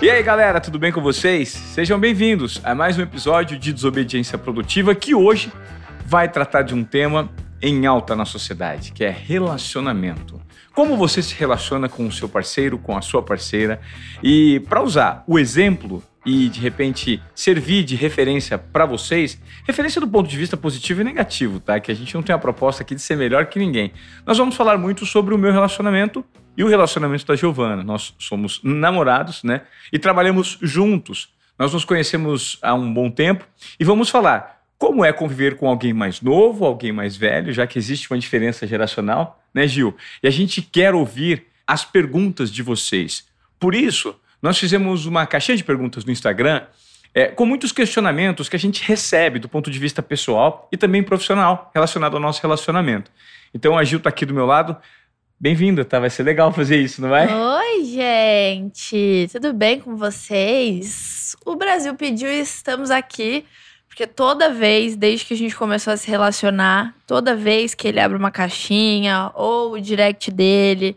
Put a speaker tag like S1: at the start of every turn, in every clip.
S1: E aí, galera, tudo bem com vocês? Sejam bem-vindos a mais um episódio de Desobediência Produtiva que hoje vai tratar de um tema em alta na sociedade, que é relacionamento. Como você se relaciona com o seu parceiro, com a sua parceira? E para usar o exemplo e de repente servir de referência para vocês, referência do ponto de vista positivo e negativo, tá? Que a gente não tem a proposta aqui de ser melhor que ninguém. Nós vamos falar muito sobre o meu relacionamento e o relacionamento da Giovana. Nós somos namorados, né? E trabalhamos juntos. Nós nos conhecemos há um bom tempo e vamos falar como é conviver com alguém mais novo, alguém mais velho, já que existe uma diferença geracional, né, Gil? E a gente quer ouvir as perguntas de vocês. Por isso, nós fizemos uma caixinha de perguntas no Instagram é, com muitos questionamentos que a gente recebe do ponto de vista pessoal e também profissional relacionado ao nosso relacionamento. Então a Gil está aqui do meu lado Bem-vinda, tá? Vai ser legal fazer isso, não vai?
S2: Oi, gente! Tudo bem com vocês? O Brasil pediu e estamos aqui, porque toda vez, desde que a gente começou a se relacionar, toda vez que ele abre uma caixinha ou o direct dele,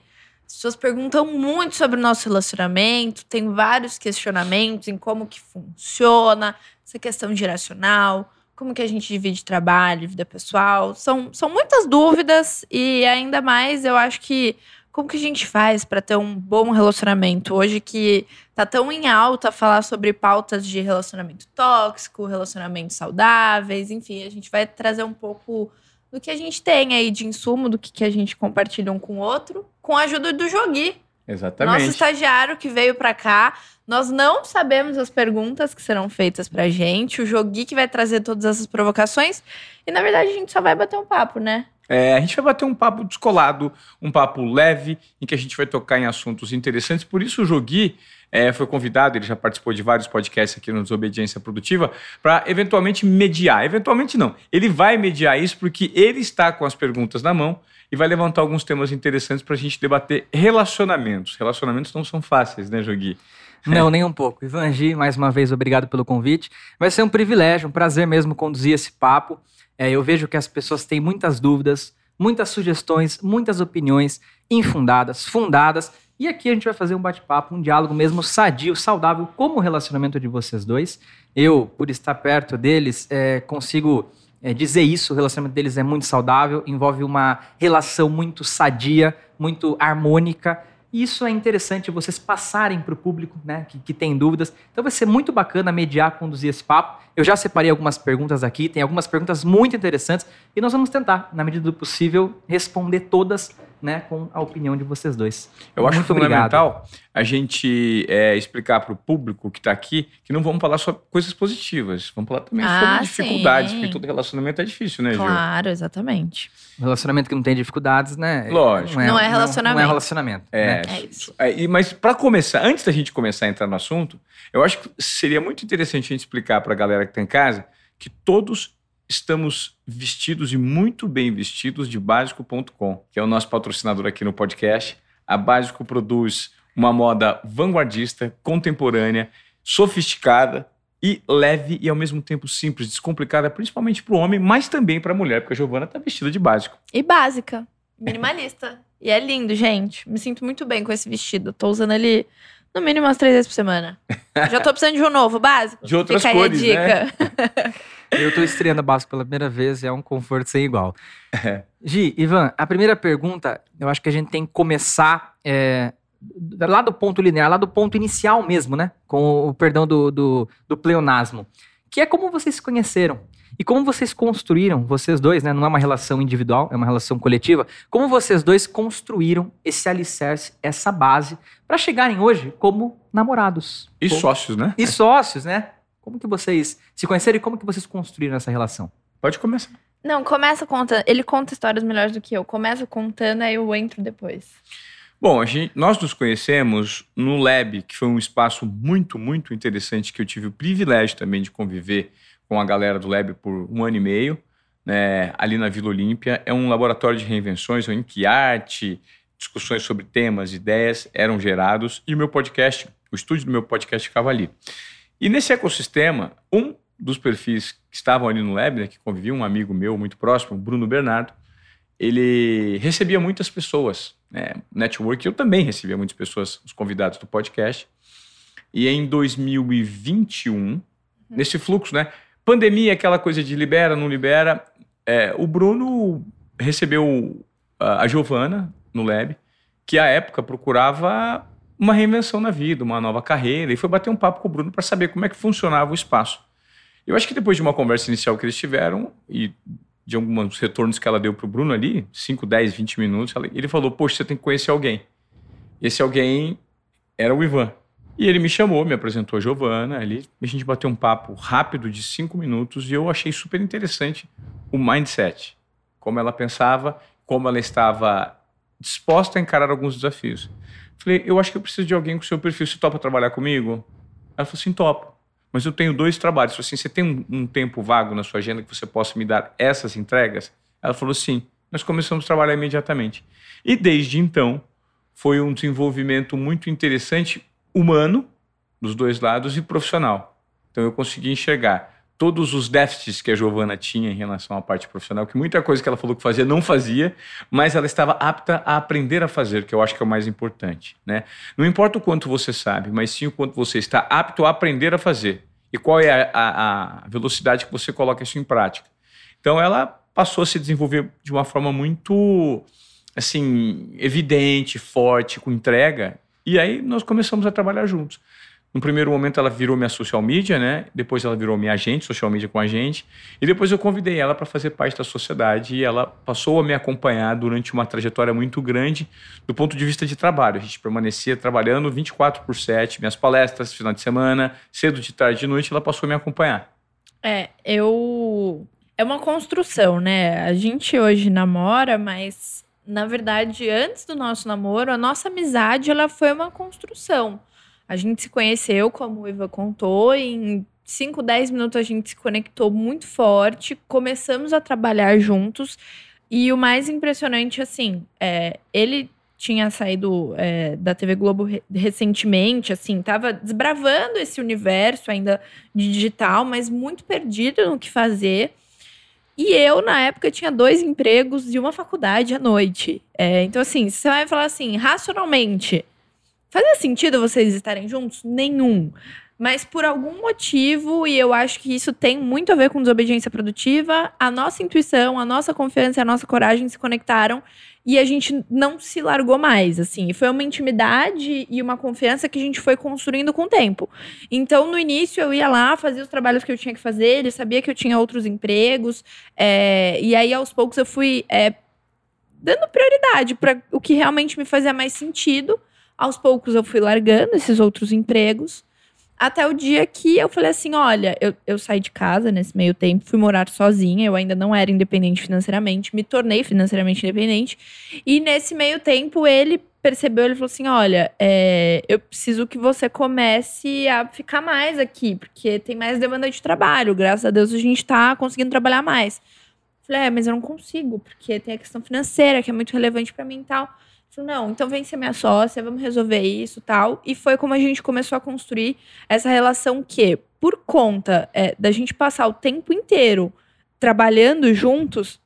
S2: as pessoas perguntam muito sobre o nosso relacionamento, tem vários questionamentos em como que funciona, essa questão geracional como que a gente divide trabalho, vida pessoal. São, são muitas dúvidas e ainda mais eu acho que como que a gente faz para ter um bom relacionamento hoje que tá tão em alta falar sobre pautas de relacionamento tóxico, relacionamentos saudáveis, enfim, a gente vai trazer um pouco do que a gente tem aí de insumo, do que, que a gente compartilha um com o outro, com a ajuda do Jogui.
S1: Exatamente.
S2: Nosso estagiário que veio para cá nós não sabemos as perguntas que serão feitas pra gente. O Jogui que vai trazer todas essas provocações. E na verdade a gente só vai bater um papo, né?
S1: É, a gente vai bater um papo descolado, um papo leve, em que a gente vai tocar em assuntos interessantes. Por isso o Jogui é, foi convidado, ele já participou de vários podcasts aqui no Desobediência Produtiva, para eventualmente mediar. Eventualmente não. Ele vai mediar isso porque ele está com as perguntas na mão e vai levantar alguns temas interessantes para a gente debater relacionamentos. Relacionamentos não são fáceis, né, Jogui?
S3: Não, nem um pouco. Ivangi, mais uma vez, obrigado pelo convite. Vai ser um privilégio, um prazer mesmo conduzir esse papo. É, eu vejo que as pessoas têm muitas dúvidas, muitas sugestões, muitas opiniões infundadas, fundadas. E aqui a gente vai fazer um bate-papo, um diálogo mesmo sadio, saudável, como o relacionamento de vocês dois. Eu, por estar perto deles, é, consigo é, dizer isso. O relacionamento deles é muito saudável, envolve uma relação muito sadia, muito harmônica. E isso é interessante vocês passarem para o público né, que, que tem dúvidas. Então vai ser muito bacana mediar, conduzir esse papo. Eu já separei algumas perguntas aqui, tem algumas perguntas muito interessantes e nós vamos tentar, na medida do possível, responder todas né, com a opinião de vocês dois.
S1: Eu Muito acho fundamental obrigado. a gente é, explicar para o público que está aqui que não vamos falar só coisas positivas, vamos falar também ah, sobre dificuldades, sim. porque todo relacionamento é difícil, né,
S2: Gil? Claro, exatamente.
S3: Um relacionamento que não tem dificuldades, né?
S1: Lógico.
S2: Não é, não é relacionamento.
S3: Não, não é relacionamento.
S1: É,
S3: né?
S1: é isso. É, mas para começar, antes da gente começar a entrar no assunto, eu acho que seria muito interessante a gente explicar para a galera que está em casa que todos estamos vestidos e muito bem vestidos de Básico.com, que é o nosso patrocinador aqui no podcast. A Básico produz uma moda vanguardista, contemporânea, sofisticada e leve e ao mesmo tempo simples, descomplicada, principalmente para o homem, mas também para a mulher, porque a Giovana está vestida de básico.
S2: E básica, minimalista. e é lindo, gente. Me sinto muito bem com esse vestido. Tô usando ele no mínimo umas três vezes por semana. Já tô precisando de um novo, básico.
S1: De outras Fica cores, aí a
S2: dica.
S1: Né?
S3: Eu tô estreando básico pela primeira vez e é um conforto sem igual. É. Gi, Ivan, a primeira pergunta, eu acho que a gente tem que começar é, lá do ponto linear, lá do ponto inicial mesmo, né? Com o perdão do, do, do pleonasmo. Que é como vocês se conheceram. E como vocês construíram, vocês dois, né? Não é uma relação individual, é uma relação coletiva. Como vocês dois construíram esse alicerce, essa base, para chegarem hoje como namorados.
S1: E
S3: como...
S1: sócios, né?
S3: E sócios, né? Como que vocês se conheceram e como que vocês construíram essa relação?
S1: Pode começar.
S2: Não, começa contando. Ele conta histórias melhores do que eu. Começa contando, aí eu entro depois.
S1: Bom, gente, nós nos conhecemos no Lab, que foi um espaço muito, muito interessante que eu tive o privilégio também de conviver com a galera do Lab por um ano e meio, né, ali na Vila Olímpia. É um laboratório de reinvenções em que arte, discussões sobre temas, ideias eram gerados e o meu podcast, o estúdio do meu podcast ficava ali. E nesse ecossistema, um dos perfis que estavam ali no Lab, né, que convivia um amigo meu muito próximo, Bruno Bernardo, ele recebia muitas pessoas, né, network, eu também recebia muitas pessoas, os convidados do podcast, E em 2021, uhum. nesse fluxo, né? Pandemia, aquela coisa de libera, não libera. É, o Bruno recebeu a Giovana no Lab, que à época procurava uma reinvenção na vida, uma nova carreira, e foi bater um papo com o Bruno para saber como é que funcionava o espaço. Eu acho que depois de uma conversa inicial que eles tiveram e de alguns retornos que ela deu para o Bruno ali, 5, 10, 20 minutos, ele falou: Poxa, você tem que conhecer alguém. Esse alguém era o Ivan. E ele me chamou, me apresentou a Giovana, ali, a gente bateu um papo rápido de cinco minutos e eu achei super interessante o mindset, como ela pensava, como ela estava disposta a encarar alguns desafios. Falei, eu acho que eu preciso de alguém com seu perfil. Você topa trabalhar comigo? Ela falou assim, topo. Mas eu tenho dois trabalhos. Falei assim, você tem um, um, tempo vago na sua agenda que você possa me dar essas entregas? Ela falou sim. Nós começamos a trabalhar imediatamente. E desde então, foi um desenvolvimento muito interessante, humano, dos dois lados, e profissional. Então eu consegui enxergar todos os déficits que a Giovana tinha em relação à parte profissional, que muita coisa que ela falou que fazia não fazia, mas ela estava apta a aprender a fazer, que eu acho que é o mais importante, né? Não importa o quanto você sabe, mas sim o quanto você está apto a aprender a fazer e qual é a, a, a velocidade que você coloca isso em prática. Então ela passou a se desenvolver de uma forma muito assim evidente, forte, com entrega, e aí nós começamos a trabalhar juntos. No primeiro momento ela virou minha social media, né? Depois ela virou minha agente, social media com a gente. E depois eu convidei ela para fazer parte da sociedade e ela passou a me acompanhar durante uma trajetória muito grande do ponto de vista de trabalho. A gente permanecia trabalhando 24 por 7, minhas palestras, final de semana, cedo, de tarde, de noite, ela passou a me acompanhar.
S2: É, eu é uma construção, né? A gente hoje namora, mas na verdade, antes do nosso namoro, a nossa amizade ela foi uma construção. A gente se conheceu, como o Iva contou, em 5, 10 minutos a gente se conectou muito forte, começamos a trabalhar juntos. E o mais impressionante, assim, é, ele tinha saído é, da TV Globo re recentemente, assim, tava desbravando esse universo ainda de digital, mas muito perdido no que fazer. E eu, na época, tinha dois empregos e uma faculdade à noite. É, então, assim, você vai falar assim, racionalmente, Fazia sentido vocês estarem juntos? Nenhum. Mas por algum motivo, e eu acho que isso tem muito a ver com desobediência produtiva, a nossa intuição, a nossa confiança e a nossa coragem se conectaram e a gente não se largou mais, assim. Foi uma intimidade e uma confiança que a gente foi construindo com o tempo. Então, no início, eu ia lá, fazia os trabalhos que eu tinha que fazer, ele sabia que eu tinha outros empregos, é, e aí, aos poucos, eu fui é, dando prioridade para o que realmente me fazia mais sentido aos poucos eu fui largando esses outros empregos. Até o dia que eu falei assim: olha, eu, eu saí de casa nesse meio tempo, fui morar sozinha, eu ainda não era independente financeiramente, me tornei financeiramente independente. E nesse meio tempo ele percebeu, ele falou assim: olha, é, eu preciso que você comece a ficar mais aqui, porque tem mais demanda de trabalho. Graças a Deus a gente tá conseguindo trabalhar mais. Falei, é, mas eu não consigo, porque tem a questão financeira que é muito relevante para mim e tal. Falei, não, então vem ser minha sócia, vamos resolver isso tal. E foi como a gente começou a construir essa relação que, por conta é, da gente passar o tempo inteiro trabalhando juntos,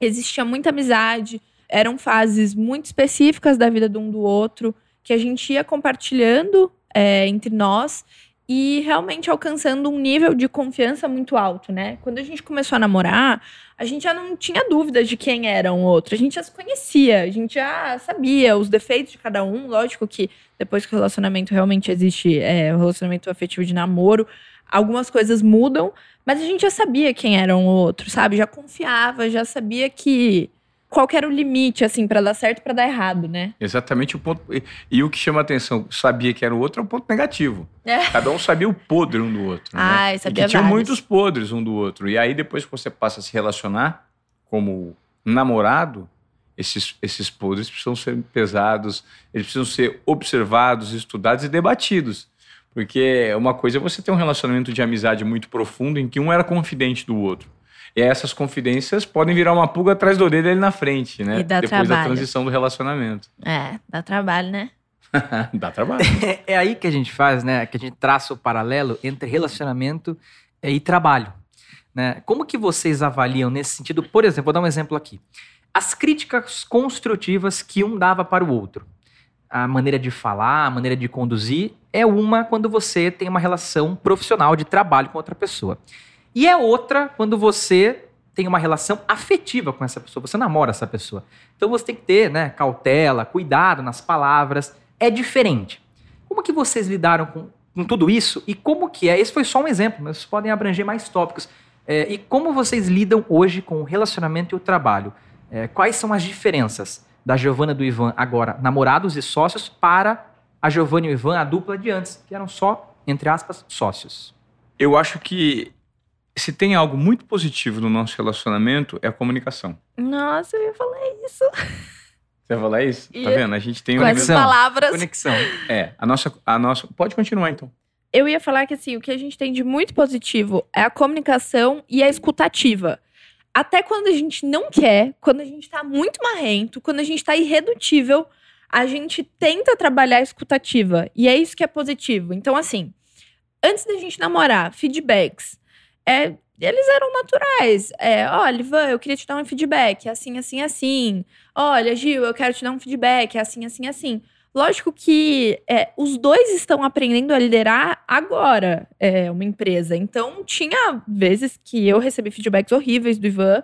S2: existia muita amizade, eram fases muito específicas da vida de um do outro, que a gente ia compartilhando é, entre nós e realmente alcançando um nível de confiança muito alto, né? Quando a gente começou a namorar, a gente já não tinha dúvidas de quem era um outro, a gente já se conhecia, a gente já sabia os defeitos de cada um. Lógico que depois que o relacionamento realmente existe, é, o relacionamento afetivo de namoro, algumas coisas mudam, mas a gente já sabia quem era um outro, sabe? Já confiava, já sabia que qual era o limite, assim, para dar certo e pra dar errado, né?
S1: Exatamente o ponto. E, e, o que chama atenção, sabia que era o outro, é o ponto negativo. É. Cada um sabia o podre um do outro.
S2: Ah,
S1: né?
S2: sabia
S1: e que tinha muitos podres um do outro. E aí, depois que você passa a se relacionar como namorado, esses, esses podres precisam ser pesados, eles precisam ser observados, estudados e debatidos. Porque uma coisa é você ter um relacionamento de amizade muito profundo em que um era confidente do outro. E essas confidências podem virar uma pulga atrás da orelha ali na frente, né?
S2: E dá
S1: Depois
S2: trabalho.
S1: da transição do relacionamento.
S2: É, dá trabalho, né?
S1: dá trabalho.
S3: É, é aí que a gente faz, né? Que a gente traça o paralelo entre relacionamento e trabalho. Né? Como que vocês avaliam nesse sentido? Por exemplo, vou dar um exemplo aqui. As críticas construtivas que um dava para o outro. a maneira de falar, a maneira de conduzir, é uma quando você tem uma relação profissional de trabalho com outra pessoa. E é outra quando você tem uma relação afetiva com essa pessoa, você namora essa pessoa. Então você tem que ter né, cautela, cuidado nas palavras, é diferente. Como que vocês lidaram com, com tudo isso e como que é? Esse foi só um exemplo, mas podem abranger mais tópicos. É, e como vocês lidam hoje com o relacionamento e o trabalho? É, quais são as diferenças da Giovana e do Ivan agora, namorados e sócios, para a Giovana e o Ivan, a dupla de antes, que eram só, entre aspas, sócios?
S1: Eu acho que se tem algo muito positivo no nosso relacionamento é a comunicação.
S2: Nossa, eu ia falar isso.
S1: Você vai falar isso? Tá
S2: E-
S1: vendo? A gente tem um
S2: essas
S1: nível-
S2: palavras.
S3: Conexão.
S1: É, a nossa, a nossa. Pode continuar então.
S2: Eu ia falar que assim, o que a gente tem de muito positivo é a comunicação e a escutativa. Até quando a gente não quer, quando a gente tá muito marrento, quando a gente tá irredutível, a gente tenta trabalhar a escutativa. E é isso que é positivo. Então, assim, antes da gente namorar, feedbacks. É, eles eram naturais. É, olha, Ivan, eu queria te dar um feedback, assim, assim, assim. Olha, Gil, eu quero te dar um feedback, assim, assim, assim. Lógico que é, os dois estão aprendendo a liderar agora é, uma empresa. Então, tinha vezes que eu recebi feedbacks horríveis do Ivan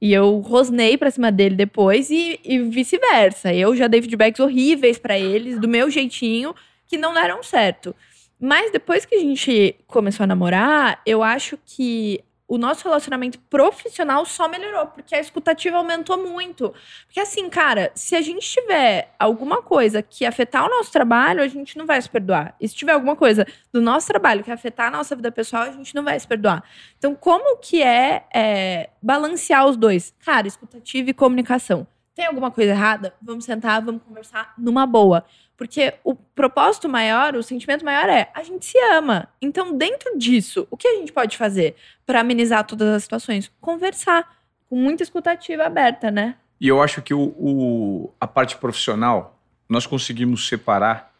S2: e eu rosnei pra cima dele depois e, e vice-versa. Eu já dei feedbacks horríveis pra eles, do meu jeitinho, que não deram certo. Mas depois que a gente começou a namorar, eu acho que o nosso relacionamento profissional só melhorou, porque a escutativa aumentou muito. Porque assim, cara, se a gente tiver alguma coisa que afetar o nosso trabalho, a gente não vai se perdoar. E se tiver alguma coisa do nosso trabalho que afetar a nossa vida pessoal, a gente não vai se perdoar. Então, como que é, é, balancear os dois? Cara, escutativa e comunicação. Tem alguma coisa errada? Vamos sentar, vamos conversar numa boa. Porque o propósito maior, o sentimento maior é a gente se ama. Então, dentro disso, o que a gente pode fazer para amenizar todas as situações? Conversar com muita escutativa aberta, né?
S1: E eu acho que o, o- a parte profissional nós conseguimos separar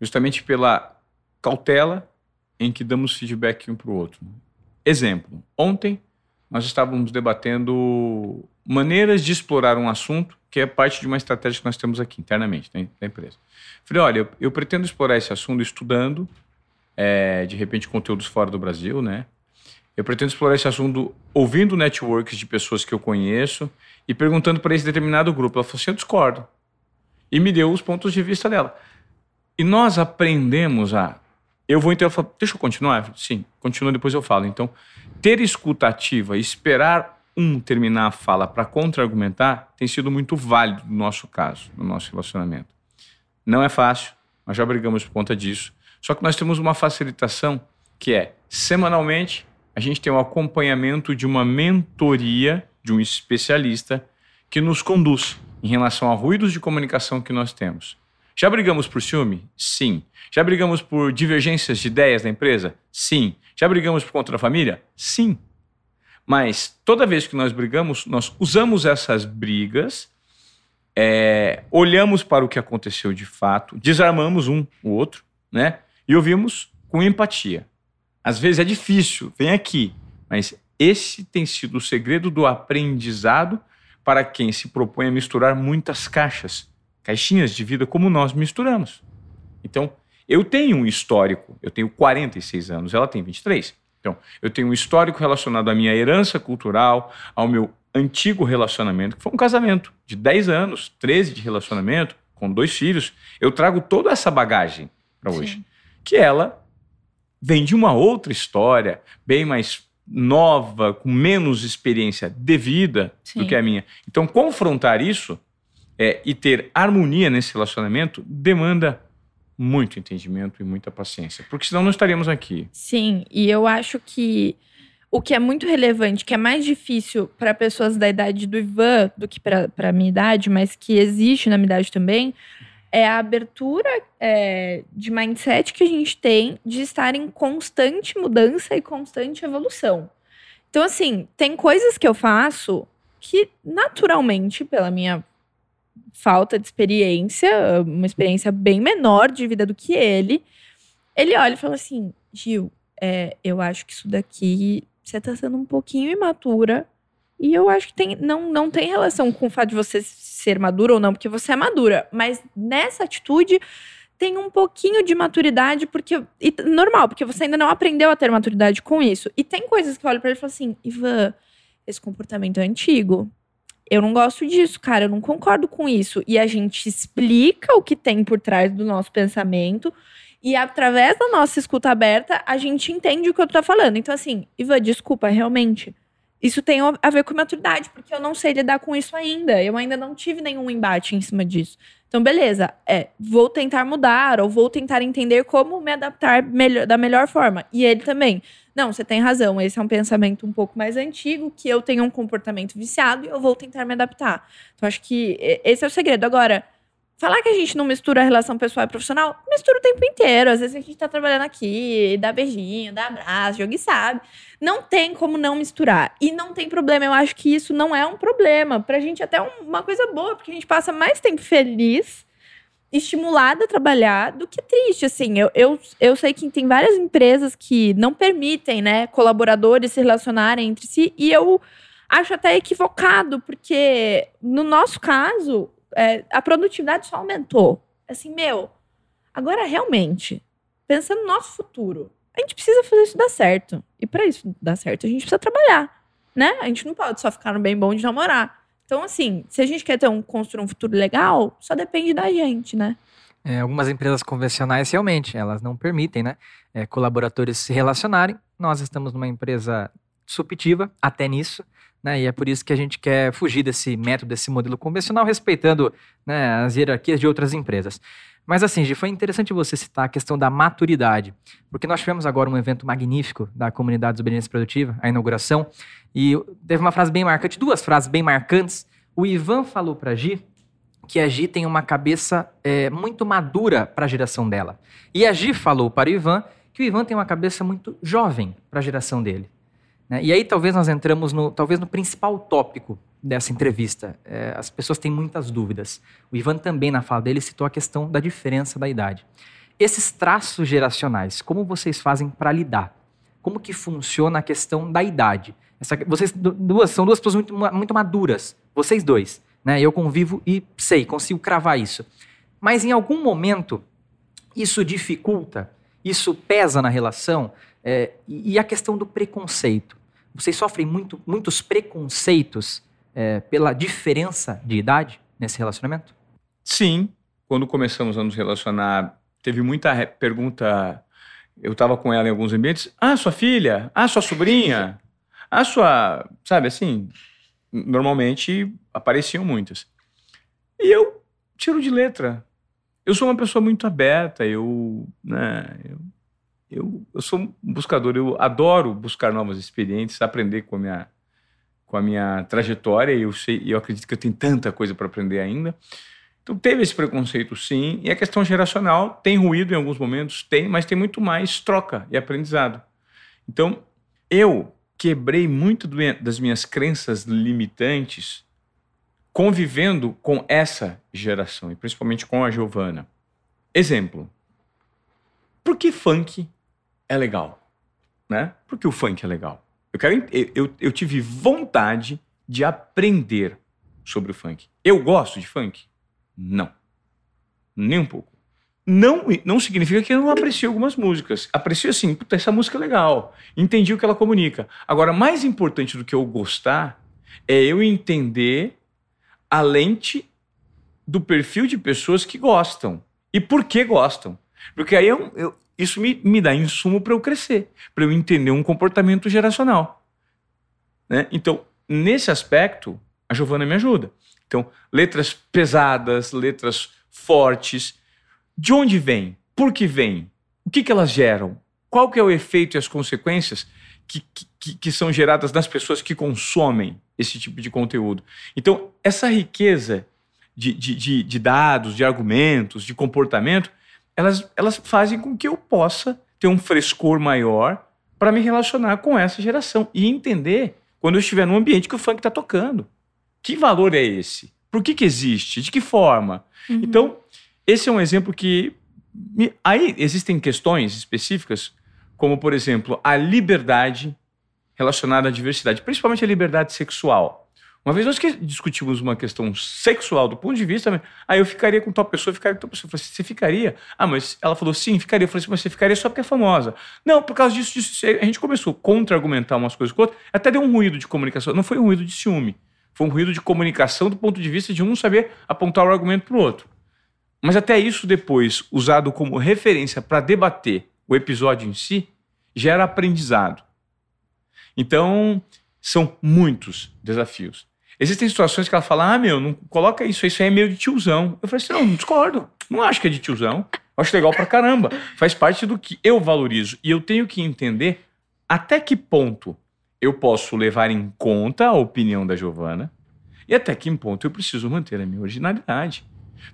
S1: justamente pela cautela em que damos feedback um para o outro. Exemplo: ontem nós estávamos debatendo maneiras de explorar um assunto que é parte de uma estratégia que nós temos aqui internamente né, da empresa. Falei, olha, eu, eu pretendo explorar esse assunto estudando, é, de repente, conteúdos fora do Brasil, né? Eu pretendo explorar esse assunto ouvindo networks de pessoas que eu conheço e perguntando para esse determinado grupo. Ela falou assim: eu discordo. E me deu os pontos de vista dela. E nós aprendemos a. Eu vou então. Ela falou, Deixa eu continuar? Eu Sim, continua, depois eu falo. Então, ter escuta ativa e esperar um terminar a fala para contra-argumentar tem sido muito válido no nosso caso, no nosso relacionamento. Não é fácil, nós já brigamos por conta disso. Só que nós temos uma facilitação que é, semanalmente, a gente tem o acompanhamento de uma mentoria de um especialista que nos conduz em relação a ruídos de comunicação que nós temos. Já brigamos por ciúme? Sim. Já brigamos por divergências de ideias da empresa? Sim. Já brigamos por contra a família? Sim. Mas toda vez que nós brigamos, nós usamos essas brigas, é, olhamos para o que aconteceu de fato, desarmamos um o outro, né? E ouvimos com empatia. Às vezes é difícil, vem aqui, mas esse tem sido o segredo do aprendizado para quem se propõe a misturar muitas caixas, caixinhas de vida como nós misturamos. Então, eu tenho um histórico, eu tenho 46 anos, ela tem 23. Então, eu tenho um histórico relacionado à minha herança cultural, ao meu antigo relacionamento, que foi um casamento de 10 anos, 13 de relacionamento, com dois filhos. Eu trago toda essa bagagem para hoje.
S2: Sim.
S1: Que ela vem de uma outra história, bem mais nova, com menos experiência de vida do
S2: Sim.
S1: que a minha. Então, confrontar isso é, e ter harmonia nesse relacionamento demanda muito entendimento e muita paciência, porque senão não estaríamos aqui.
S2: Sim, e eu acho que o que é muito relevante, que é mais difícil para pessoas da idade do Ivan do que para a minha idade, mas que existe na minha idade também, é a abertura é, de mindset que a gente tem de estar em constante mudança e constante evolução. Então, assim, tem coisas que eu faço que naturalmente, pela minha falta de experiência, uma experiência bem menor de vida do que ele, ele olha e fala assim: Gil, é, eu acho que isso daqui você tá sendo um pouquinho imatura E eu acho que tem, não, não tem relação com o fato de você ser madura ou não, porque você é madura. Mas nessa atitude tem um pouquinho de maturidade, porque. E, normal, porque você ainda não aprendeu a ter maturidade com isso. E tem coisas que eu olho pra ele e falo assim, Ivan, esse comportamento é antigo. Eu não gosto disso, cara, eu não concordo com isso. E a gente explica o que tem por trás do nosso pensamento. E através da nossa escuta aberta, a gente entende o que eu tô falando. Então, assim, Ivan, desculpa, realmente isso tem a ver com maturidade, porque eu não sei lidar com isso ainda. Eu ainda não tive nenhum embate em cima disso. Então, beleza, é, vou tentar mudar ou vou tentar entender como me adaptar melhor, da melhor forma. E ele também. Não, você tem razão, esse é um pensamento um pouco mais antigo, que eu tenho um comportamento viciado e eu vou tentar me adaptar. Então, acho que esse é o segredo. Agora, Falar que a gente não mistura a relação pessoal e profissional, mistura o tempo inteiro. Às vezes a gente tá trabalhando aqui, dá beijinho, dá abraço, joga e sabe. Não tem como não misturar. E não tem problema. Eu acho que isso não é um problema. Pra gente até uma coisa boa, porque a gente passa mais tempo feliz, estimulada a trabalhar, do que triste. Assim, eu, eu, eu sei que tem várias empresas que não permitem, né, colaboradores se relacionarem entre si. E eu acho até equivocado, porque no nosso caso, é, a produtividade só aumentou. Assim, meu, agora realmente, pensando no nosso futuro, a gente precisa fazer isso dar certo. E para isso dar certo, a gente precisa trabalhar, né? A gente não pode só ficar no bem bom de namorar. Então, assim, se a gente quer ter um, construir um futuro legal, só depende da gente, né?
S3: É, algumas empresas convencionais realmente, elas não permitem, né? É, colaboradores se relacionarem. Nós estamos numa empresa suptiva até nisso. Né? E é por isso que a gente quer fugir desse método, desse modelo convencional, respeitando né, as hierarquias de outras empresas. Mas assim, Gi, foi interessante você citar a questão da maturidade, porque nós tivemos agora um evento magnífico da comunidade de desobediência produtiva, a inauguração, e teve uma frase bem marcante, duas frases bem marcantes. O Ivan falou para Gi que a Gi tem uma cabeça é, muito madura para a geração dela. E a Gi falou para o Ivan que o Ivan tem uma cabeça muito jovem para a geração dele. Né? E aí talvez nós entramos no, talvez no principal tópico dessa entrevista. É, as pessoas têm muitas dúvidas. O Ivan também, na fala dele, citou a questão da diferença da idade. Esses traços geracionais, como vocês fazem para lidar? Como que funciona a questão da idade? Essa, vocês duas são duas pessoas muito, muito maduras, vocês dois. Né? Eu convivo e sei, consigo cravar isso. Mas em algum momento isso dificulta, isso pesa na relação. É, e a questão do preconceito. Vocês sofrem muito, muitos preconceitos é, pela diferença de idade nesse relacionamento?
S1: Sim. Quando começamos a nos relacionar, teve muita pergunta. Eu estava com ela em alguns ambientes. Ah, sua filha? Ah, sua sobrinha? Ah, sua. Sabe assim? Normalmente apareciam muitas. E eu tiro de letra. Eu sou uma pessoa muito aberta, eu, né, eu eu, eu sou um buscador, eu adoro buscar novas experiências, aprender com a minha, com a minha trajetória, e eu, sei, eu acredito que eu tenho tanta coisa para aprender ainda. Então teve esse preconceito sim, e a questão geracional tem ruído em alguns momentos, tem, mas tem muito mais troca e aprendizado. Então eu quebrei muito das minhas crenças limitantes convivendo com essa geração, e principalmente com a Giovana. Exemplo, por que funk é legal, né? Porque o funk é legal. Eu, quero, eu, eu tive vontade de aprender sobre o funk. Eu gosto de funk? Não. Nem um pouco. Não, não significa que eu não aprecio algumas músicas. Aprecio assim, puta, essa música é legal. Entendi o que ela comunica. Agora, mais importante do que eu gostar é eu entender a lente do perfil de pessoas que gostam. E por que gostam. Porque aí eu, eu, isso me, me dá insumo para eu crescer, para eu entender um comportamento geracional. Né? Então, nesse aspecto, a Giovana me ajuda. Então, letras pesadas, letras fortes. De onde vem? Por que vem? O que, que elas geram? Qual que é o efeito e as consequências que, que, que são geradas nas pessoas que consomem esse tipo de conteúdo? Então, essa riqueza de, de, de, de dados, de argumentos, de comportamento, elas, elas fazem com que eu possa ter um frescor maior para me relacionar com essa geração e entender quando eu estiver num ambiente que o funk está tocando. Que valor é esse? Por que, que existe? De que forma? Uhum. Então, esse é um exemplo que. Aí existem questões específicas, como, por exemplo, a liberdade relacionada à diversidade, principalmente à liberdade sexual. Uma vez nós discutimos uma questão sexual do ponto de vista, aí eu ficaria com tal pessoa, ficaria com tal pessoa. Eu falei assim, você ficaria? Ah, mas ela falou sim, ficaria. Eu falei assim, mas você ficaria só porque é famosa. Não, por causa disso, disso a gente começou a contra-argumentar umas coisas com outras, até deu um ruído de comunicação. Não foi um ruído de ciúme, foi um ruído de comunicação do ponto de vista de um saber apontar o argumento para o outro. Mas até isso depois, usado como referência para debater o episódio em si, gera aprendizado. Então, são muitos desafios. Existem situações que ela fala: ah, meu, não coloca isso, isso aí é meio de tiozão. Eu falei assim: não, não discordo. Não acho que é de tiozão. Acho legal pra caramba. Faz parte do que eu valorizo. E eu tenho que entender até que ponto eu posso levar em conta a opinião da Giovana e até que ponto eu preciso manter a minha originalidade.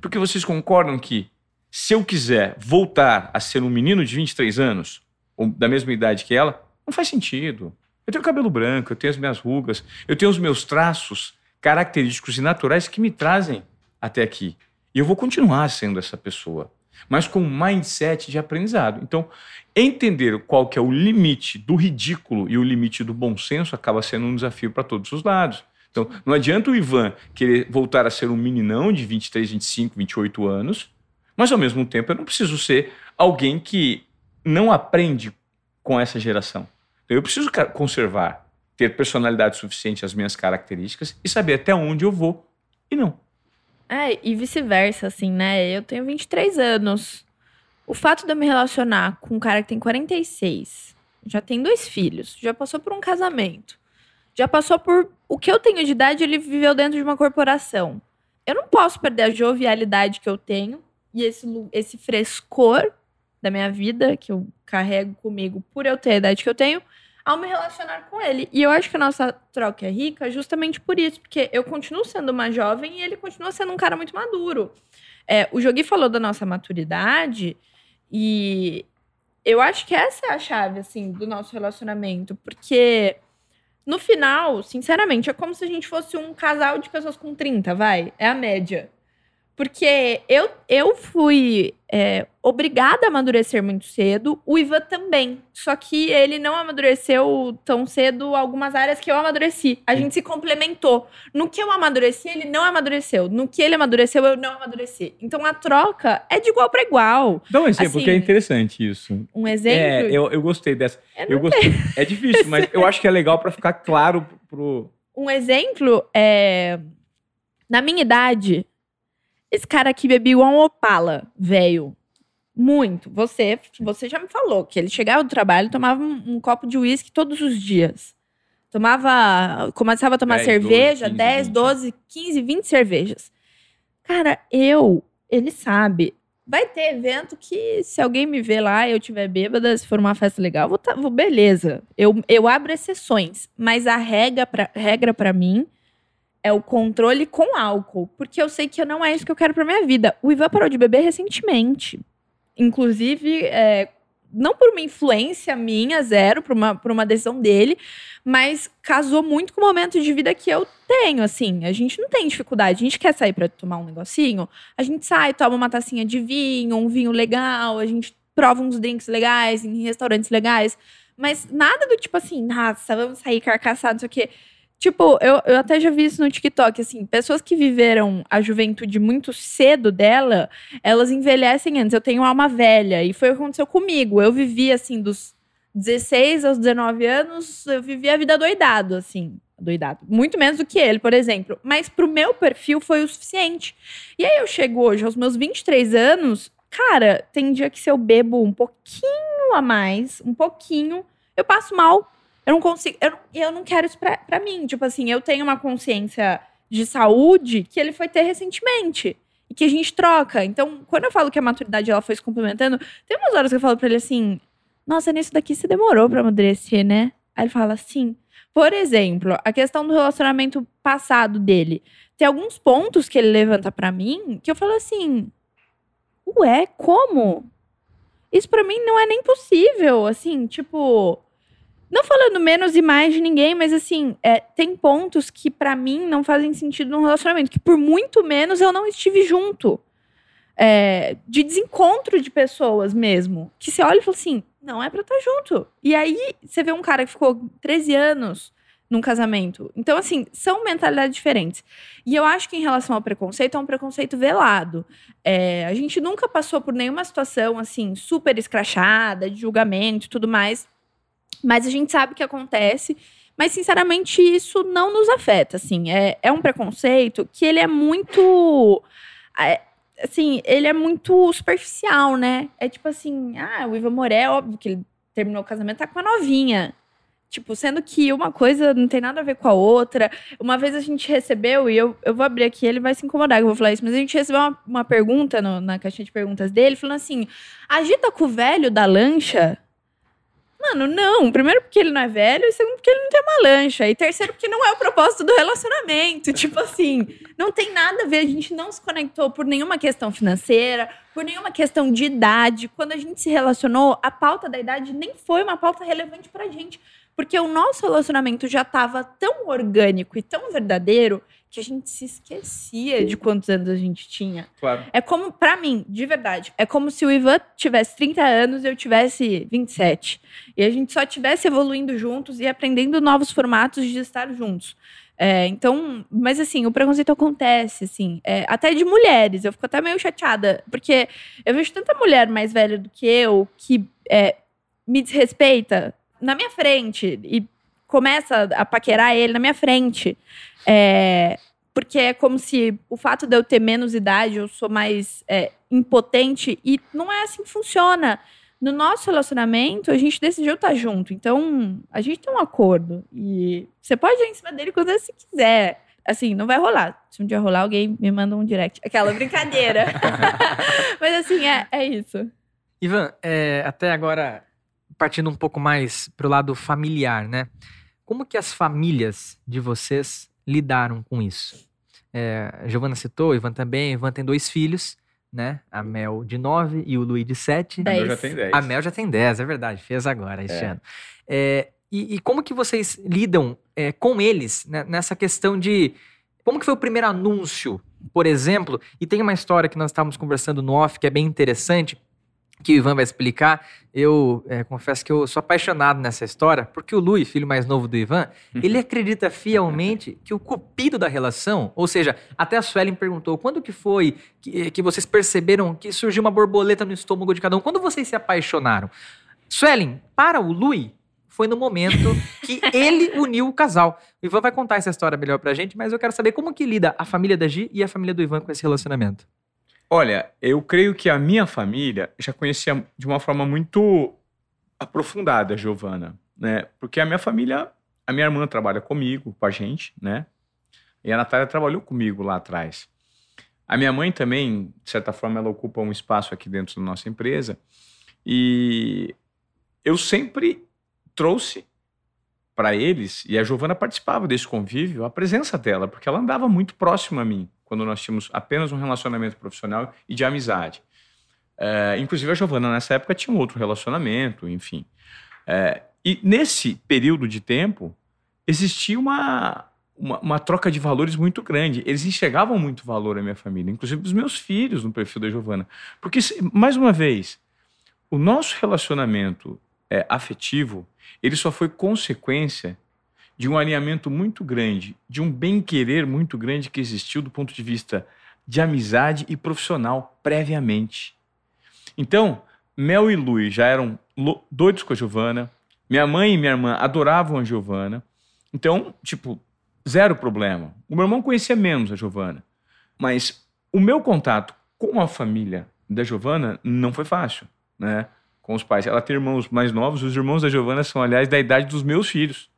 S1: Porque vocês concordam que se eu quiser voltar a ser um menino de 23 anos, ou da mesma idade que ela, não faz sentido. Eu tenho cabelo branco, eu tenho as minhas rugas, eu tenho os meus traços característicos e naturais que me trazem até aqui. E eu vou continuar sendo essa pessoa, mas com um mindset de aprendizado. Então, entender qual que é o limite do ridículo e o limite do bom senso acaba sendo um desafio para todos os lados. Então, não adianta o Ivan querer voltar a ser um meninão de 23, 25, 28 anos, mas ao mesmo tempo eu não preciso ser alguém que não aprende com essa geração. Eu preciso conservar, ter personalidade suficiente às minhas características e saber até onde eu vou e não.
S2: É, e vice-versa, assim, né? Eu tenho 23 anos. O fato de eu me relacionar com um cara que tem 46, já tem dois filhos, já passou por um casamento, já passou por o que eu tenho de idade, ele viveu dentro de uma corporação. Eu não posso perder a jovialidade que eu tenho e esse, esse frescor da minha vida que eu carrego comigo por eu ter a idade que eu tenho, ao me relacionar com ele. E eu acho que a nossa troca é rica justamente por isso, porque eu continuo sendo uma jovem e ele continua sendo um cara muito maduro. É, o Jogi falou da nossa maturidade e eu acho que essa é a chave, assim, do nosso relacionamento, porque no final, sinceramente, é como se a gente fosse um casal de pessoas com 30, vai, é a média. Porque eu, eu fui é, obrigada a amadurecer muito cedo, o Ivan também. Só que ele não amadureceu tão cedo algumas áreas que eu amadureci. A gente se complementou. No que eu amadureci, ele não amadureceu. No que ele amadureceu, eu não amadureci. Então a troca é de igual para igual.
S1: Dá um exemplo, assim, que é interessante isso.
S2: Um exemplo?
S1: É, eu, eu gostei dessa. Eu, eu gostei. É difícil, mas eu acho que é legal para ficar claro pro.
S2: Um exemplo é. Na minha idade, esse cara aqui bebia igual um opala, velho. Muito. Você, você já me falou que ele chegava do trabalho e tomava um, um copo de uísque todos os dias. Tomava. Começava a tomar 10, cerveja, 12, 15, 10, 20. 12, 15, 20 cervejas. Cara, eu, ele sabe. Vai ter evento que, se alguém me ver lá e eu tiver bêbada, se for uma festa legal, vou, tá, vou beleza. Eu, eu abro exceções. Mas a regra pra, regra pra mim é o controle com álcool. Porque eu sei que não é isso que eu quero pra minha vida. O Ivan parou de beber recentemente. Inclusive, é, não por uma influência minha, zero, por uma, por uma decisão dele, mas casou muito com o momento de vida que eu tenho, assim. A gente não tem dificuldade. A gente quer sair para tomar um negocinho, a gente sai, toma uma tacinha de vinho, um vinho legal, a gente prova uns drinks legais em restaurantes legais. Mas nada do tipo assim, nossa, vamos sair carcaçados, não sei o quê. Tipo, eu, eu até já vi isso no TikTok, assim, pessoas que viveram a juventude muito cedo dela, elas envelhecem antes. Eu tenho alma velha, e foi o que aconteceu comigo. Eu vivi, assim, dos 16 aos 19 anos, eu vivi a vida doidado, assim. Doidado. Muito menos do que ele, por exemplo. Mas pro meu perfil foi o suficiente. E aí eu chego hoje, aos meus 23 anos, cara, tem dia que se eu bebo um pouquinho a mais, um pouquinho, eu passo mal eu não consigo. Eu, eu não quero isso pra, pra mim. Tipo assim, eu tenho uma consciência de saúde que ele foi ter recentemente. E que a gente troca. Então, quando eu falo que a maturidade ela foi se complementando, tem umas horas que eu falo pra ele assim: Nossa, nisso daqui você demorou pra amadurecer, né? Aí ele fala assim. Por exemplo, a questão do relacionamento passado dele. Tem alguns pontos que ele levanta para mim que eu falo assim: Ué, como? Isso para mim não é nem possível. Assim, tipo não falando menos e mais de ninguém, mas assim, é, tem pontos que para mim não fazem sentido num relacionamento, que por muito menos eu não estive junto. é, de desencontro de pessoas mesmo. Que você olha e fala assim: não é pra estar junto. E aí você vê um cara que ficou 13 anos num casamento. Então, assim, são mentalidades diferentes. E eu acho que em relação ao preconceito, é um preconceito velado. É, a gente nunca passou por nenhuma situação, assim, super escrachada, de julgamento e tudo mais. Mas a gente sabe que acontece. Mas, sinceramente, isso não nos afeta, assim. É, é um preconceito que ele é muito... É, assim, ele é muito superficial, né? É tipo assim, ah, o Ivan Moré, óbvio que ele terminou o casamento, tá com a novinha. Tipo, sendo que uma coisa não tem nada a ver com a outra. Uma vez a gente recebeu, e eu, eu vou abrir aqui, ele vai se incomodar que eu vou falar isso, mas a gente recebeu uma, uma pergunta no, na caixinha de perguntas dele, falando assim: agita com o velho da lancha? Mano, não. Primeiro porque ele não é velho, e segundo porque ele não tem uma lancha. E terceiro porque não é o propósito do relacionamento. Tipo assim, não tem nada a ver. A gente não se conectou por nenhuma questão financeira, por nenhuma questão de idade. Quando a gente se relacionou, a pauta da idade nem foi uma pauta relevante pra gente. Porque o nosso relacionamento já estava tão orgânico e tão verdadeiro que a gente se esquecia de quantos anos a gente tinha.
S1: Claro.
S2: É como, para mim, de verdade, é como se o Ivan tivesse 30 anos e eu tivesse 27. E a gente só tivesse evoluindo juntos e aprendendo novos formatos de estar juntos. É, então, mas assim, o preconceito acontece, assim, é, até de mulheres. Eu fico até meio chateada, porque eu vejo tanta mulher mais velha do que eu que é, me desrespeita na minha frente e começa a paquerar ele na minha frente. É, porque é como se o fato de eu ter menos idade, eu sou mais é, impotente. E não é assim que funciona. No nosso relacionamento, a gente decidiu estar junto. Então, a gente tem um acordo. E você pode ir em cima dele quando você quiser. Assim, não vai rolar. Se um dia rolar, alguém me manda um direct. Aquela brincadeira. Mas assim, é, é isso.
S3: Ivan, é, até agora partindo um pouco mais para o lado familiar, né? Como que as famílias de vocês lidaram com isso? É, a Giovana citou, Ivan também. Ivan tem dois filhos, né? A Mel de 9 e o Luiz de 7.
S1: A Mel já tem 10.
S3: A Mel já tem 10, é verdade. Fez agora, este
S1: É.
S3: ano. É, e, e como que vocês lidam é, com eles né, nessa questão de... Como que foi o primeiro anúncio, por exemplo? E tem uma história que nós estávamos conversando no off que é bem interessante, que o Ivan vai explicar. Eu é, confesso que eu sou apaixonado nessa história, porque o Luiz, filho mais novo do Ivan, ele acredita fielmente que o cupido da relação, ou seja, até a Suelen perguntou quando que foi que, que vocês perceberam que surgiu uma borboleta no estômago de cada um? Quando vocês se apaixonaram? Suelen, para o Luiz, foi no momento que ele uniu o casal. O Ivan vai contar essa história melhor pra gente, mas eu quero saber como que lida a família da Gi e a família do Ivan com esse relacionamento.
S1: Olha, eu creio que a minha família já conhecia de uma forma muito aprofundada a Giovana, né? Porque a minha família, a minha irmã trabalha comigo, com a gente, né? E a Natália trabalhou comigo lá atrás. A minha mãe também, de certa forma, ela ocupa um espaço aqui dentro da nossa empresa. E eu sempre trouxe para eles, e a Giovana participava desse convívio, a presença dela, porque ela andava muito próximo a mim, quando nós tínhamos apenas um relacionamento profissional e de amizade. É, inclusive, a Giovana, nessa época, tinha um outro relacionamento, enfim. É, e nesse período de tempo, existia uma, uma, uma troca de valores muito grande. Eles enxergavam muito valor à minha família, inclusive dos meus filhos no perfil da Giovana. Porque, mais uma vez, o nosso relacionamento é, afetivo, ele só foi consequência de um alinhamento muito grande, de um bem-querer muito grande que existiu do ponto de vista de amizade e profissional previamente. Então, Mel e Luiz já eram doidos com a Giovana, minha mãe e minha irmã adoravam a Giovana, então, tipo, zero problema. O meu irmão conhecia menos a Giovana, mas o meu contato com a família da Giovana não foi fácil, né? Com os pais. Ela tem irmãos mais novos, os irmãos da Giovana são, aliás, da idade dos meus filhos.